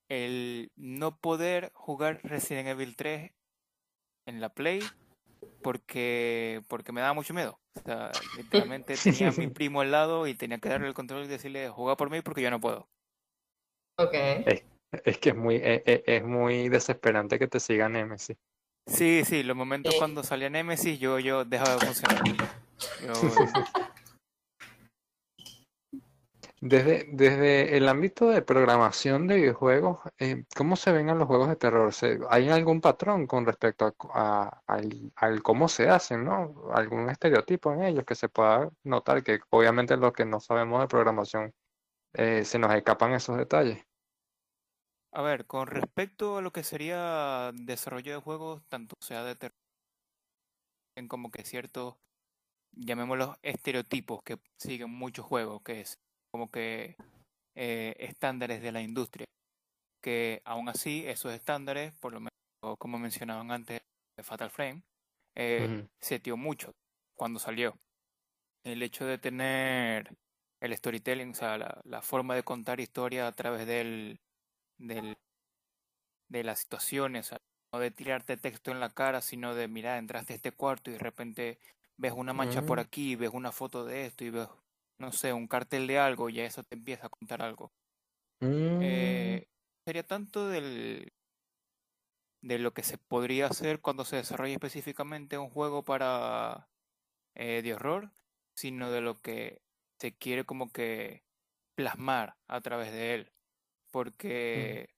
el no poder jugar Resident Evil 3 en la Play porque, porque me daba mucho miedo. O sea, literalmente tenía a mi primo al lado y tenía que darle el control y decirle, juega por mí porque yo no puedo. Ok. Es, que es muy, es, e, es, muy desesperante que te sigan Nemesis. Sí, sí, los momentos cuando salía Nemesis yo, yo dejaba de funcionar. Desde, desde el ámbito de programación de videojuegos, eh, ¿cómo se ven a los juegos de terror? ¿Hay algún patrón con respecto a, al, cómo se hacen, ¿no? ¿Algún estereotipo en ellos que se pueda notar? Que obviamente los que no sabemos de programación eh, se nos escapan esos detalles. A ver, con respecto a lo que sería desarrollo de juegos, tanto sea de terror, en como que ciertos, llamémoslos estereotipos que siguen muchos juegos, que es como que eh, estándares de la industria, que aún así esos estándares, por lo menos como mencionaban antes de Fatal Frame, eh, se dio mucho cuando salió. El hecho de tener el storytelling, o sea, la, forma de contar historia a través del, del de las situaciones, no de tirarte texto en la cara, sino de mirar, entraste a este cuarto y de repente ves una mancha por aquí, ves una foto de esto y ves, no sé, un cartel de algo y eso te empieza a contar algo. Mm. Eh, sería tanto del de lo que se podría hacer cuando se desarrolla específicamente un juego para eh, de horror, sino de lo que se quiere como que plasmar a través de él. Porque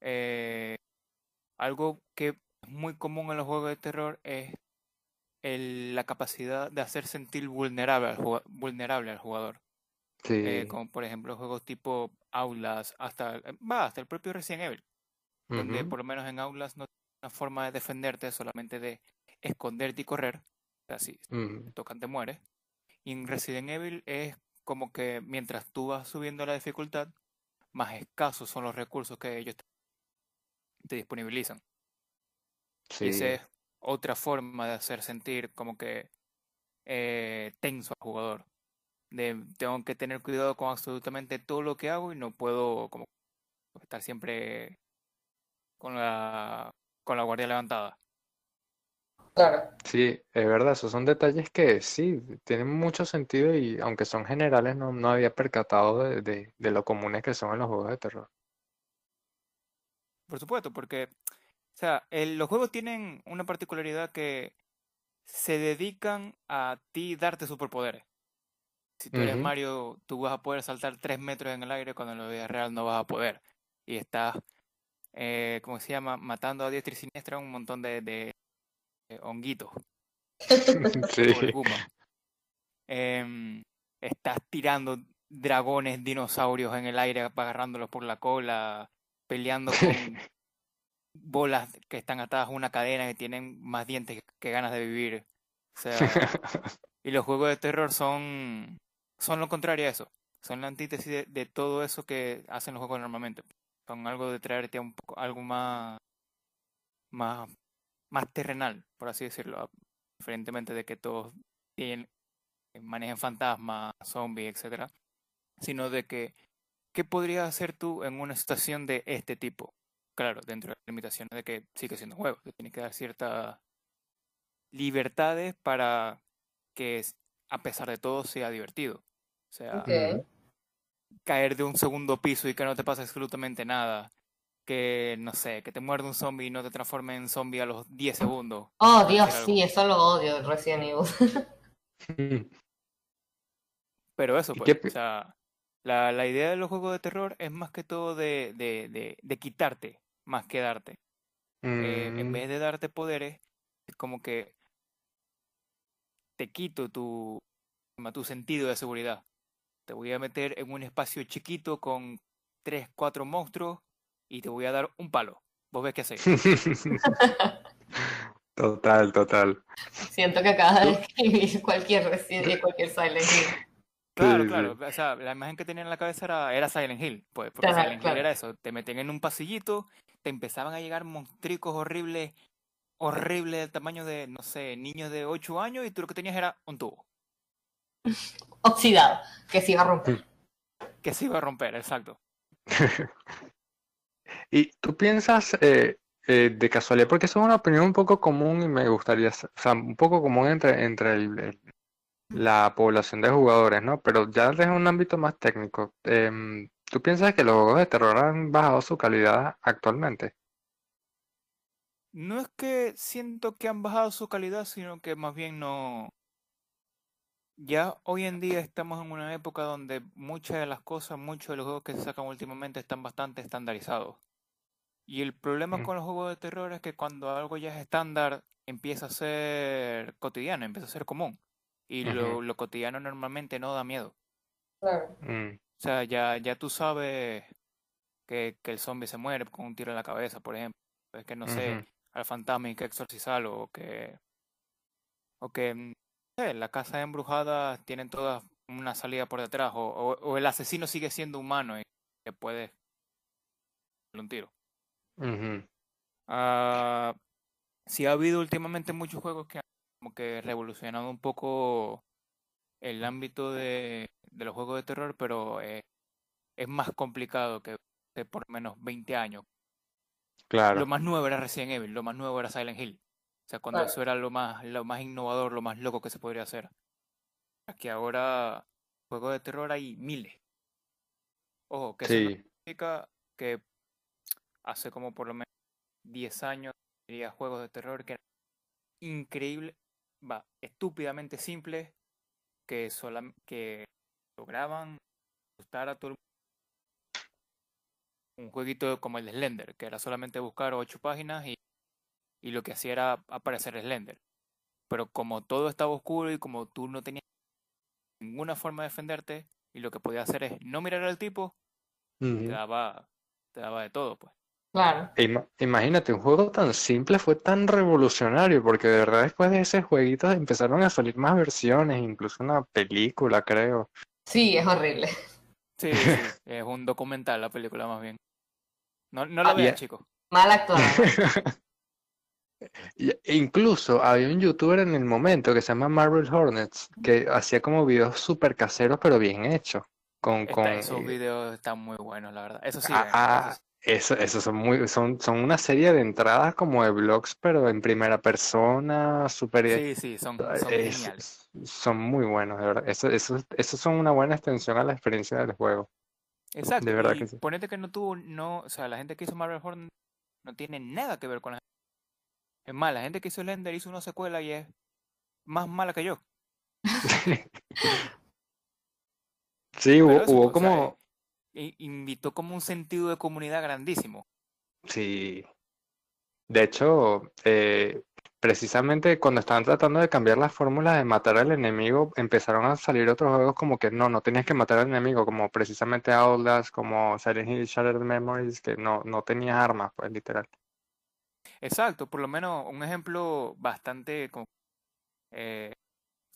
eh, algo que es muy común en los juegos de terror es el, la capacidad de hacer sentir vulnerable al, vulnerable al jugador. Eh, como por ejemplo juegos tipo Aulas, hasta, va, hasta el propio Resident Evil donde por lo menos en aulas no tienes una forma de defenderte, solamente de esconderte y correr. Así, tocan te mueres. Y en Resident Evil es como que mientras tú vas subiendo la dificultad, más escasos son los recursos que ellos te disponibilizan. Y esa es otra forma de hacer sentir como que eh, tenso al jugador. De, tengo que tener cuidado con absolutamente todo lo que hago y no puedo como estar siempre con la, con la guardia levantada. Claro. Sí, es verdad, esos son detalles que sí, tienen mucho sentido y aunque son generales, no, no había percatado de, de, de lo comunes que son en los juegos de terror. Por supuesto, porque, o sea, los juegos tienen una particularidad que se dedican a ti darte superpoderes. Si tú eres Mario, tú vas a poder saltar tres metros en el aire cuando en la vida real no vas a poder. Y estás eh, ¿cómo se llama? Matando a diestra y siniestra un montón de, de, honguitos. sí. Eh, estás tirando dragones, dinosaurios en el aire, agarrándolos por la cola, peleando con bolas que están atadas a una cadena que tienen más dientes que ganas de vivir. O sea, y los juegos de terror son, son lo contrario a eso. Son la antítesis de todo eso que hacen los juegos normalmente con algo de traerte un poco algo más más más terrenal, por así decirlo, diferentemente de que todos tienen, manejen fantasmas, zombies, etcétera, sino de que ¿qué podrías hacer tú en una situación de este tipo? Claro, dentro de las limitaciones de que sigue siendo un juego, que tienes que dar ciertas libertades para que a pesar de todo sea divertido. O sea, caer de un segundo piso y que no te pase absolutamente nada. Que, no sé, que te muerde un zombie y no te transforme en zombie a los 10 segundos. Oh, Dios, sí, eso lo odio, Resident Evil. Pero eso, pues, o sea, la, la, idea de los juegos de terror es más que todo de, de, de, de quitarte, más que darte. Eh, en mm. vez de darte poderes, es como que te quito tu, tu sentido de seguridad. Te voy a meter en un espacio chiquito con tres, cuatro monstruos y te voy a dar un palo. Vos ves qué haces. total, total. Siento que acabas de escribir cualquier Resident cualquier Silent Claro, claro. O sea, la imagen que tenía en la cabeza era, era Silent Hill. Pues, porque Silent Hill era eso. Te metían en un pasillito, te empezaban a llegar monstruos horribles, horribles del tamaño de, no sé, niños de 8 años y tú lo que tenías era un tubo. Oxidado, que se iba a romper. Que se iba a romper, exacto. y tú piensas eh, eh, de casualidad, porque eso es una opinión un poco común y me gustaría, o sea, un poco común entre, entre la población de jugadores, ¿no? Pero ya desde un ámbito más técnico, em, ¿tú piensas que los juegos de terror han bajado su calidad actualmente? No es que siento que han bajado su calidad, sino que más bien no, ya hoy en día estamos en una época donde muchas de las cosas, muchos de los juegos que se sacan últimamente están bastante estandarizados. Y el problema con los juegos de terror es que cuando algo ya es estándar, empieza a ser cotidiano, empieza a ser común. Y lo, lo, cotidiano normalmente no da miedo. Claro. Mm. O sea, ya, ya tú sabes que, que el zombie se muere con un tiro en la cabeza, por ejemplo. Es que no sé, al fantasma hay que exorcizarlo o que. O que. No sé, la casa embrujada tienen todas una salida por detrás. O, o, el asesino sigue siendo humano y que puede. un tiro. Uh sí ha habido últimamente muchos juegos que han como que revolucionado un poco el ámbito de, de los juegos de terror, pero eh, es más complicado que por lo menos 20 años. Claro. Lo más nuevo era Resident Evil, lo más nuevo era Silent Hill. O sea, cuando eso era lo más, lo más innovador, lo más loco que se podría hacer. Aquí ahora, juegos de terror hay miles. Ojo, que significa que hace como por lo menos 10 años diría juegos de terror que eran increíbles, va, estúpidamente simples, que, que lograban gustar a todo el mundo un jueguito como el de Slender, que era solamente buscar ocho páginas y, y lo que hacía era aparecer Slender. Pero como todo estaba oscuro y como tú no tenías ninguna forma de defenderte, y lo que podías hacer es no mirar al tipo, te, daba, te daba de todo, pues. Claro. Imagínate, un juego tan simple fue tan revolucionario, porque de verdad después de ese jueguito empezaron a salir más versiones, incluso una película, creo. Sí, es horrible. Sí, es un documental la película más bien. No, no lo vean, chicos. Mal actuado. Incluso había un youtuber en el momento que se llama Marvel Hornets que hacía como videos súper caseros pero bien hechos. Con, con, esos videos están muy buenos, la verdad. Eso sí. Ah, ah eso, eso son muy, son, son una serie de entradas como de blogs, pero en primera persona, súper. Sí, sí, son, son geniales. Son muy buenos, de verdad. Eso, eso, eso son una buena extensión a la experiencia del juego. Exacto. De verdad que sí. Ponete que no tuvo, no, o sea, la gente que hizo Marvel Horn no tiene nada que ver con la Es más, la gente que hizo Lender hizo una secuela y es más mala que yo. sí, hubo, hubo como... invitó como un sentido de comunidad grandísimo. Sí. De hecho, eh, precisamente cuando estaban tratando de cambiar la fórmula de matar al enemigo, empezaron a salir otros juegos como que no, no tenías que matar al enemigo, como precisamente Outlast, como Silent Hill Shattered Memories, que no, no tenías armas, pues literal. Exacto, por lo menos un ejemplo bastante eh,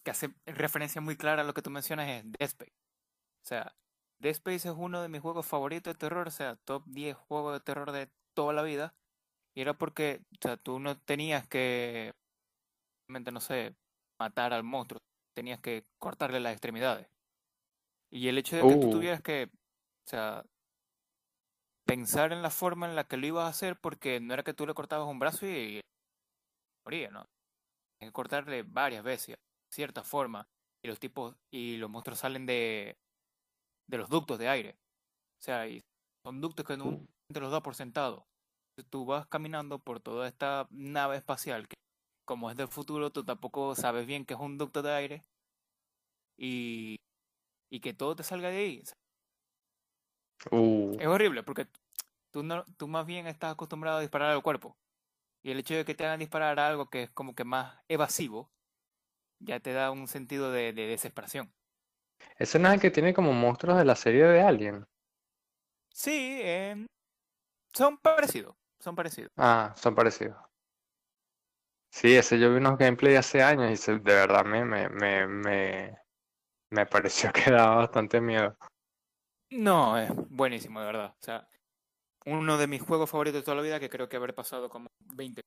que hace referencia muy clara a lo que tú mencionas es Dead Space. O sea, Dead Space es uno de mis juegos favoritos de terror, o sea, top 10 juegos de terror de toda la vida. Y era porque, o sea, tú no tenías que, no sé, matar al monstruo, tenías que cortarle las extremidades. Y el hecho de que tú uh. tuvieras que, o sea, pensar en la forma en la que lo ibas a hacer, porque no era que tú le cortabas un brazo y moría, ¿no? Tienes que cortarle varias veces, de cierta forma, y los tipos, y los monstruos salen de, de los ductos de aire. O sea, y son ductos que no te los da por sentado tú vas caminando por toda esta nave espacial que como es del futuro tú tampoco sabes bien que es un ducto de aire y, y que todo te salga de ahí. Uh. Es horrible porque tú, no, tú más bien estás acostumbrado a disparar al cuerpo y el hecho de que te hagan disparar a algo que es como que más evasivo ya te da un sentido de, de desesperación. Ese no es el que tiene como monstruos de la serie de Alien. Sí, eh, son parecidos son parecidos. Ah, son parecidos. Sí, ese yo vi unos gameplay hace años y de verdad me, me, me, me, me pareció que daba bastante miedo. No, es buenísimo, de verdad. O sea, uno de mis juegos favoritos de toda la vida que creo que haber pasado como 20.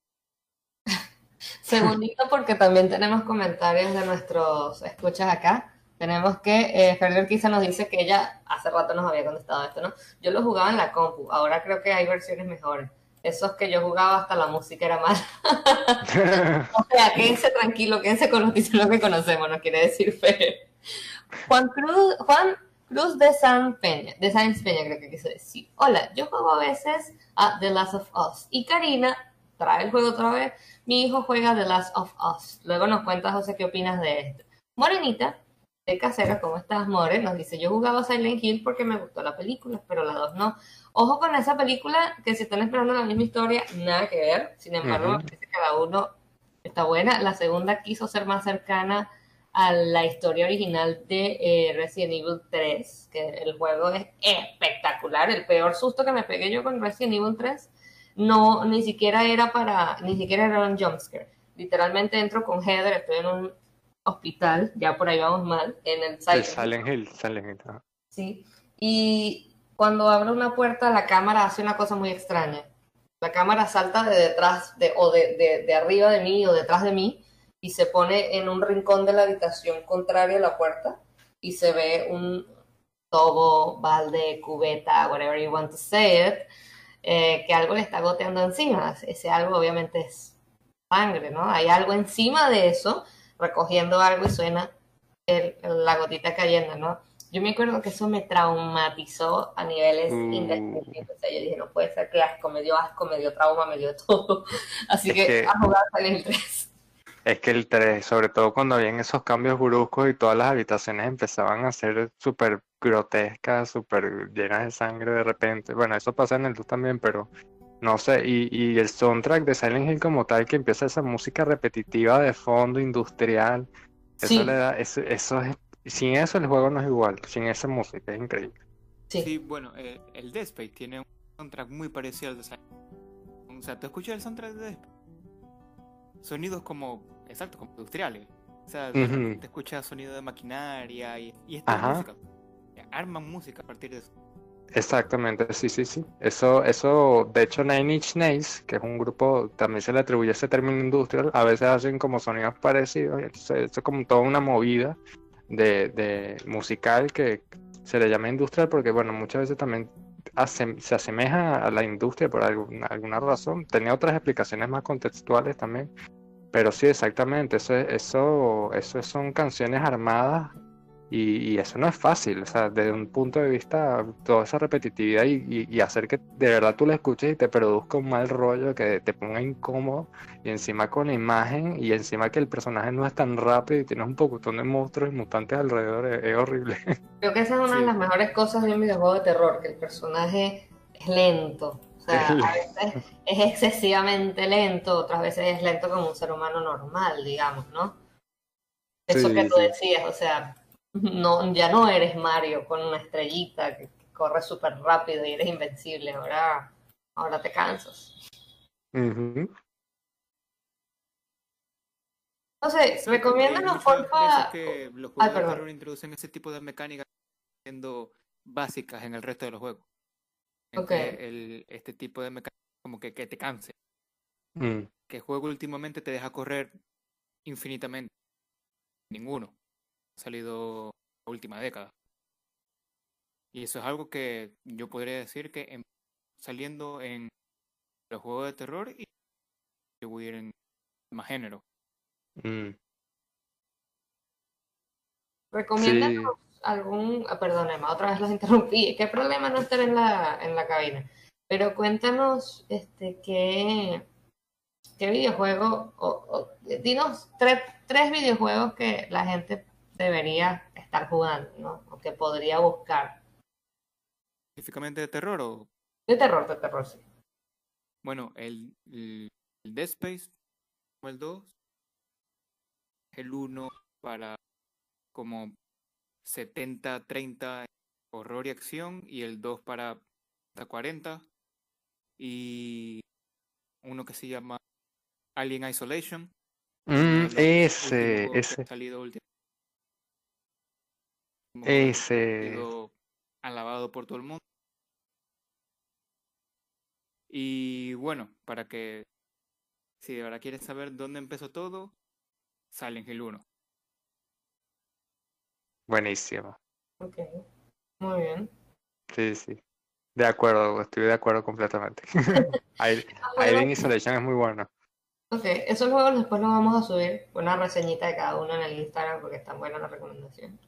Segundito, porque también tenemos comentarios de nuestros escuchas acá. Tenemos que, eh, Ferrer quizá nos dice que ella hace rato nos había contestado esto, ¿no? Yo lo jugaba en la compu, ahora creo que hay versiones mejores esos que yo jugaba hasta la música era mala. o sea, quédense tranquilo, quédense con los títulos que conocemos, no quiere decir fe. Juan Cruz, Juan Cruz de San Peña, de San Peña creo que quiso decir. Hola, yo juego a veces a The Last of Us y Karina trae el juego otra vez. Mi hijo juega The Last of Us. Luego nos cuenta José qué opinas de esto. Morenita Casera, ¿cómo estás, More? Nos dice, yo jugaba Silent Hill porque me gustó la película, pero la dos no. Ojo con esa película, que si están esperando la misma historia, nada que ver. Sin embargo, me parece que cada uno está buena. La segunda quiso ser más cercana a la historia original de eh, Resident Evil 3, que el juego es espectacular. El peor susto que me pegué yo con Resident Evil 3 no ni siquiera era para, ni siquiera era un jumpscare. Literalmente entro con Heather, estoy en un hospital, ya por ahí vamos mal, en el Silent, Hill. Silent Hill, Sí, y cuando abro una puerta la cámara hace una cosa muy extraña. La cámara salta de detrás de, o de, de arriba de mí o detrás de mí y se pone en un rincón de la habitación contrario a la puerta y se ve un tobo, balde, cubeta, whatever you want to say it, eh, que algo le está goteando encima. Ese algo obviamente es sangre, ¿no? Hay algo encima de eso recogiendo algo y suena la gotita cayendo, ¿no? Yo me acuerdo que eso me traumatizó a niveles mm. indescriptibles. O sea, yo dije, no puede ser que asco, me dio asco, me dio trauma, me dio todo. Así que, a jugar el 3. Es que el 3, sobre todo cuando habían esos cambios bruscos y todas las habitaciones empezaban a ser súper grotescas, súper llenas de sangre de repente. Bueno, eso pasa en el 2 también, pero no sé. Y, y el soundtrack de Silent Hill como tal, que empieza esa música repetitiva de fondo, industrial. Eso le da, eso, eso es, sin eso el juego no es igual, sin esa música, es increíble. Sí, bueno, eh, el Dead Space tiene un soundtrack muy parecido al de Silent Hill. O sea, ¿te escuchas el soundtrack de Dead Space? Sonidos como exacto, como industriales. O sea, te escuchas sonido de maquinaria y, y esta música. Arman música a partir de eso. Exactamente, sí, sí, sí. Eso, eso, de hecho, Nine Inch Nails, que es un grupo, también se le atribuye ese término industrial, a veces hacen como sonidos parecidos, entonces es como toda una movida de, de musical que se le llama industrial porque, bueno, muchas veces también se asemeja a la industria por alguna, alguna razón. Tenía otras explicaciones más contextuales también, pero sí, exactamente, eso, eso, eso son canciones armadas y, eso no es fácil, o sea, desde un punto de vista, toda esa repetitividad y, hacer que de verdad tú la escuches y te produzca un mal rollo, que te ponga incómodo, y encima con la imagen, y encima que el personaje no es tan rápido y tienes un pocotón de monstruos y mutantes alrededor, es, horrible. Creo que esa es una de las mejores cosas de un videojuego de terror, que el personaje es lento, o sea, a veces es excesivamente lento, otras veces es lento como un ser humano normal, digamos, ¿no? Eso que tú decías, o sea, no, ya no eres Mario con una estrellita que, corre súper rápido y eres invencible, ahora, ahora te cansas. No sé, recomiéndanos, porfa. que los juegos de introducen ese tipo de mecánicas siendo básicas en el resto de los juegos. El, este tipo de mecánica como que, que te canse. Mm. Que el juego últimamente te deja correr infinitamente. Ninguno salido la última década. Y eso es algo que yo podría decir que em, saliendo en los juegos de terror y distribuir en más género. Mm. algún, ah, otra vez los interrumpí, qué problema no estar en la, en la cabina, pero cuéntanos este qué, qué videojuego, o, dinos tres, tres videojuegos que la gente debería estar jugando, ¿no? O que podría buscar. ¿Específicamente de terror o...? De terror, de terror, sí. Bueno, el, el, Dead Space, el 2, el 1 para como 70-30 horror y acción y el 2 para 40 y uno que se llama Alien Isolation. Mm, ese, ese. Salido Ese. alabado por todo el mundo. Y bueno, para que si de verdad quieres saber dónde empezó todo, Silent Hill 1. Buenísimo. Ok, muy bien. Sí, sí. De acuerdo, estoy de acuerdo completamente. Alien Isolation es muy bueno. Ok, esos juegos después los vamos a subir, una reseñita de cada uno en el Instagram porque están buenas las recomendaciones.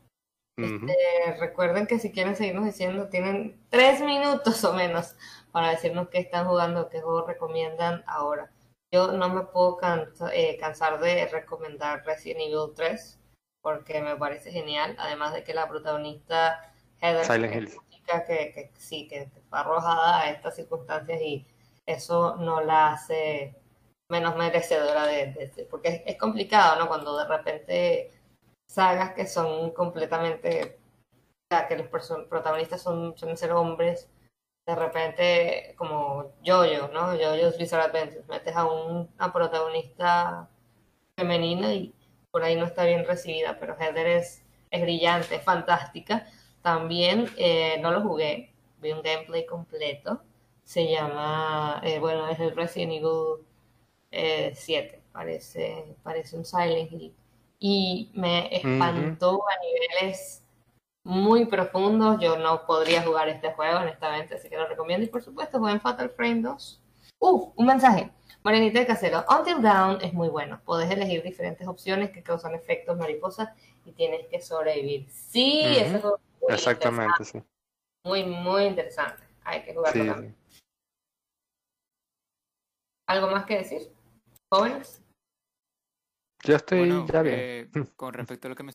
Este, recuerden que si quieren seguirnos diciendo, tienen tres minutos o menos para decirnos qué están jugando, qué juegos recomiendan ahora. Yo no me puedo eh, cansar de recomendar Resident Evil 3 porque me parece genial, además de que la protagonista Heather es chica que, sí, que fue arrojada a estas circunstancias y eso no la hace menos merecedora de, porque es, complicado, ¿no? Cuando de repente sagas que son completamente, o sea, que los protagonistas son, suelen ser hombres, de repente como Jojo, ¿no? Jojo's Bizarre Adventures, metes a una protagonista femenina y por ahí no está bien recibida, pero Heather es, es brillante, es fantástica. También eh, no lo jugué, vi un gameplay completo, se llama, eh, bueno, es el Resident Evil 7, eh, parece, parece un Silent Hill y me espantó a niveles muy profundos. Yo no podría jugar este juego, honestamente, así que lo recomiendo. Y por supuesto, jueguen Fatal Frame 2. ¡Uh! Un mensaje. Morenita de Casero. Until Down es muy bueno. Podés elegir diferentes opciones que causan efectos mariposa y tienes que sobrevivir. Sí, eso es Exactamente, sí. Muy, muy interesante. Hay que jugarlo ¿Algo más que decir? ¿Jóvenes? Yo estoy ya bien. Eh, con respecto a lo que me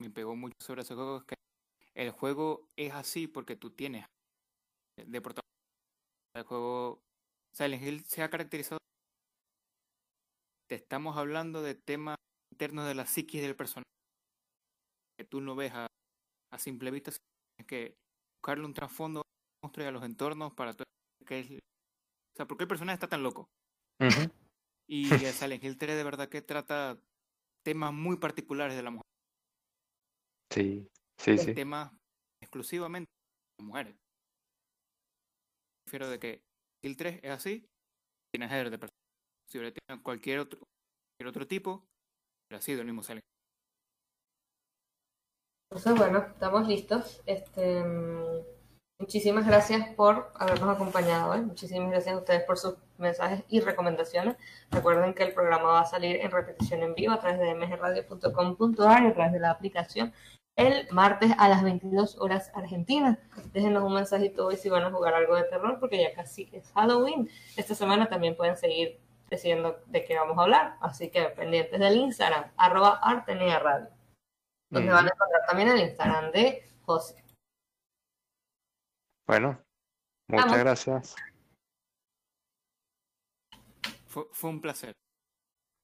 me pegó mucho sobre ese juego es que el juego es así porque tú tienes de protagonista. El juego Silent Hill se ha caracterizado. Te estamos hablando de temas internos de la psiquis del personaje que tú no ves a, simple vista, es que buscarle un trasfondo a los entornos para todo que es, o sea, ¿por qué el personaje está tan loco? Y el Silent Hill 3 de verdad que trata temas muy particulares de la mujer. Sí, sí, sí. Temas exclusivamente de mujeres. Prefiero de que Hill 3 es así, tiene header de personas. Si hubiera tenido cualquier otro, cualquier otro tipo, hubiera sido el mismo Silent Entonces, bueno, estamos listos. Este, muchísimas gracias por habernos acompañado hoy. Muchísimas gracias a ustedes por sus mensajes y recomendaciones. Recuerden que el programa va a salir en repetición en vivo a través de mgradio.com.ar y a través de la aplicación el martes a las 22 horas argentinas. Déjenos un mensajito hoy si van a jugar algo de terror porque ya casi es Halloween. Esta semana también pueden seguir decidiendo de qué vamos a hablar. Así que pendientes del Instagram, arroba Artenia Radio. Donde van a encontrar también el Instagram de José. Bueno, muchas gracias. Fue, un placer.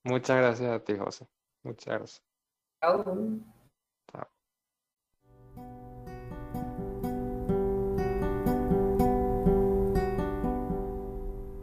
Muchas gracias a ti, José. Muchas gracias.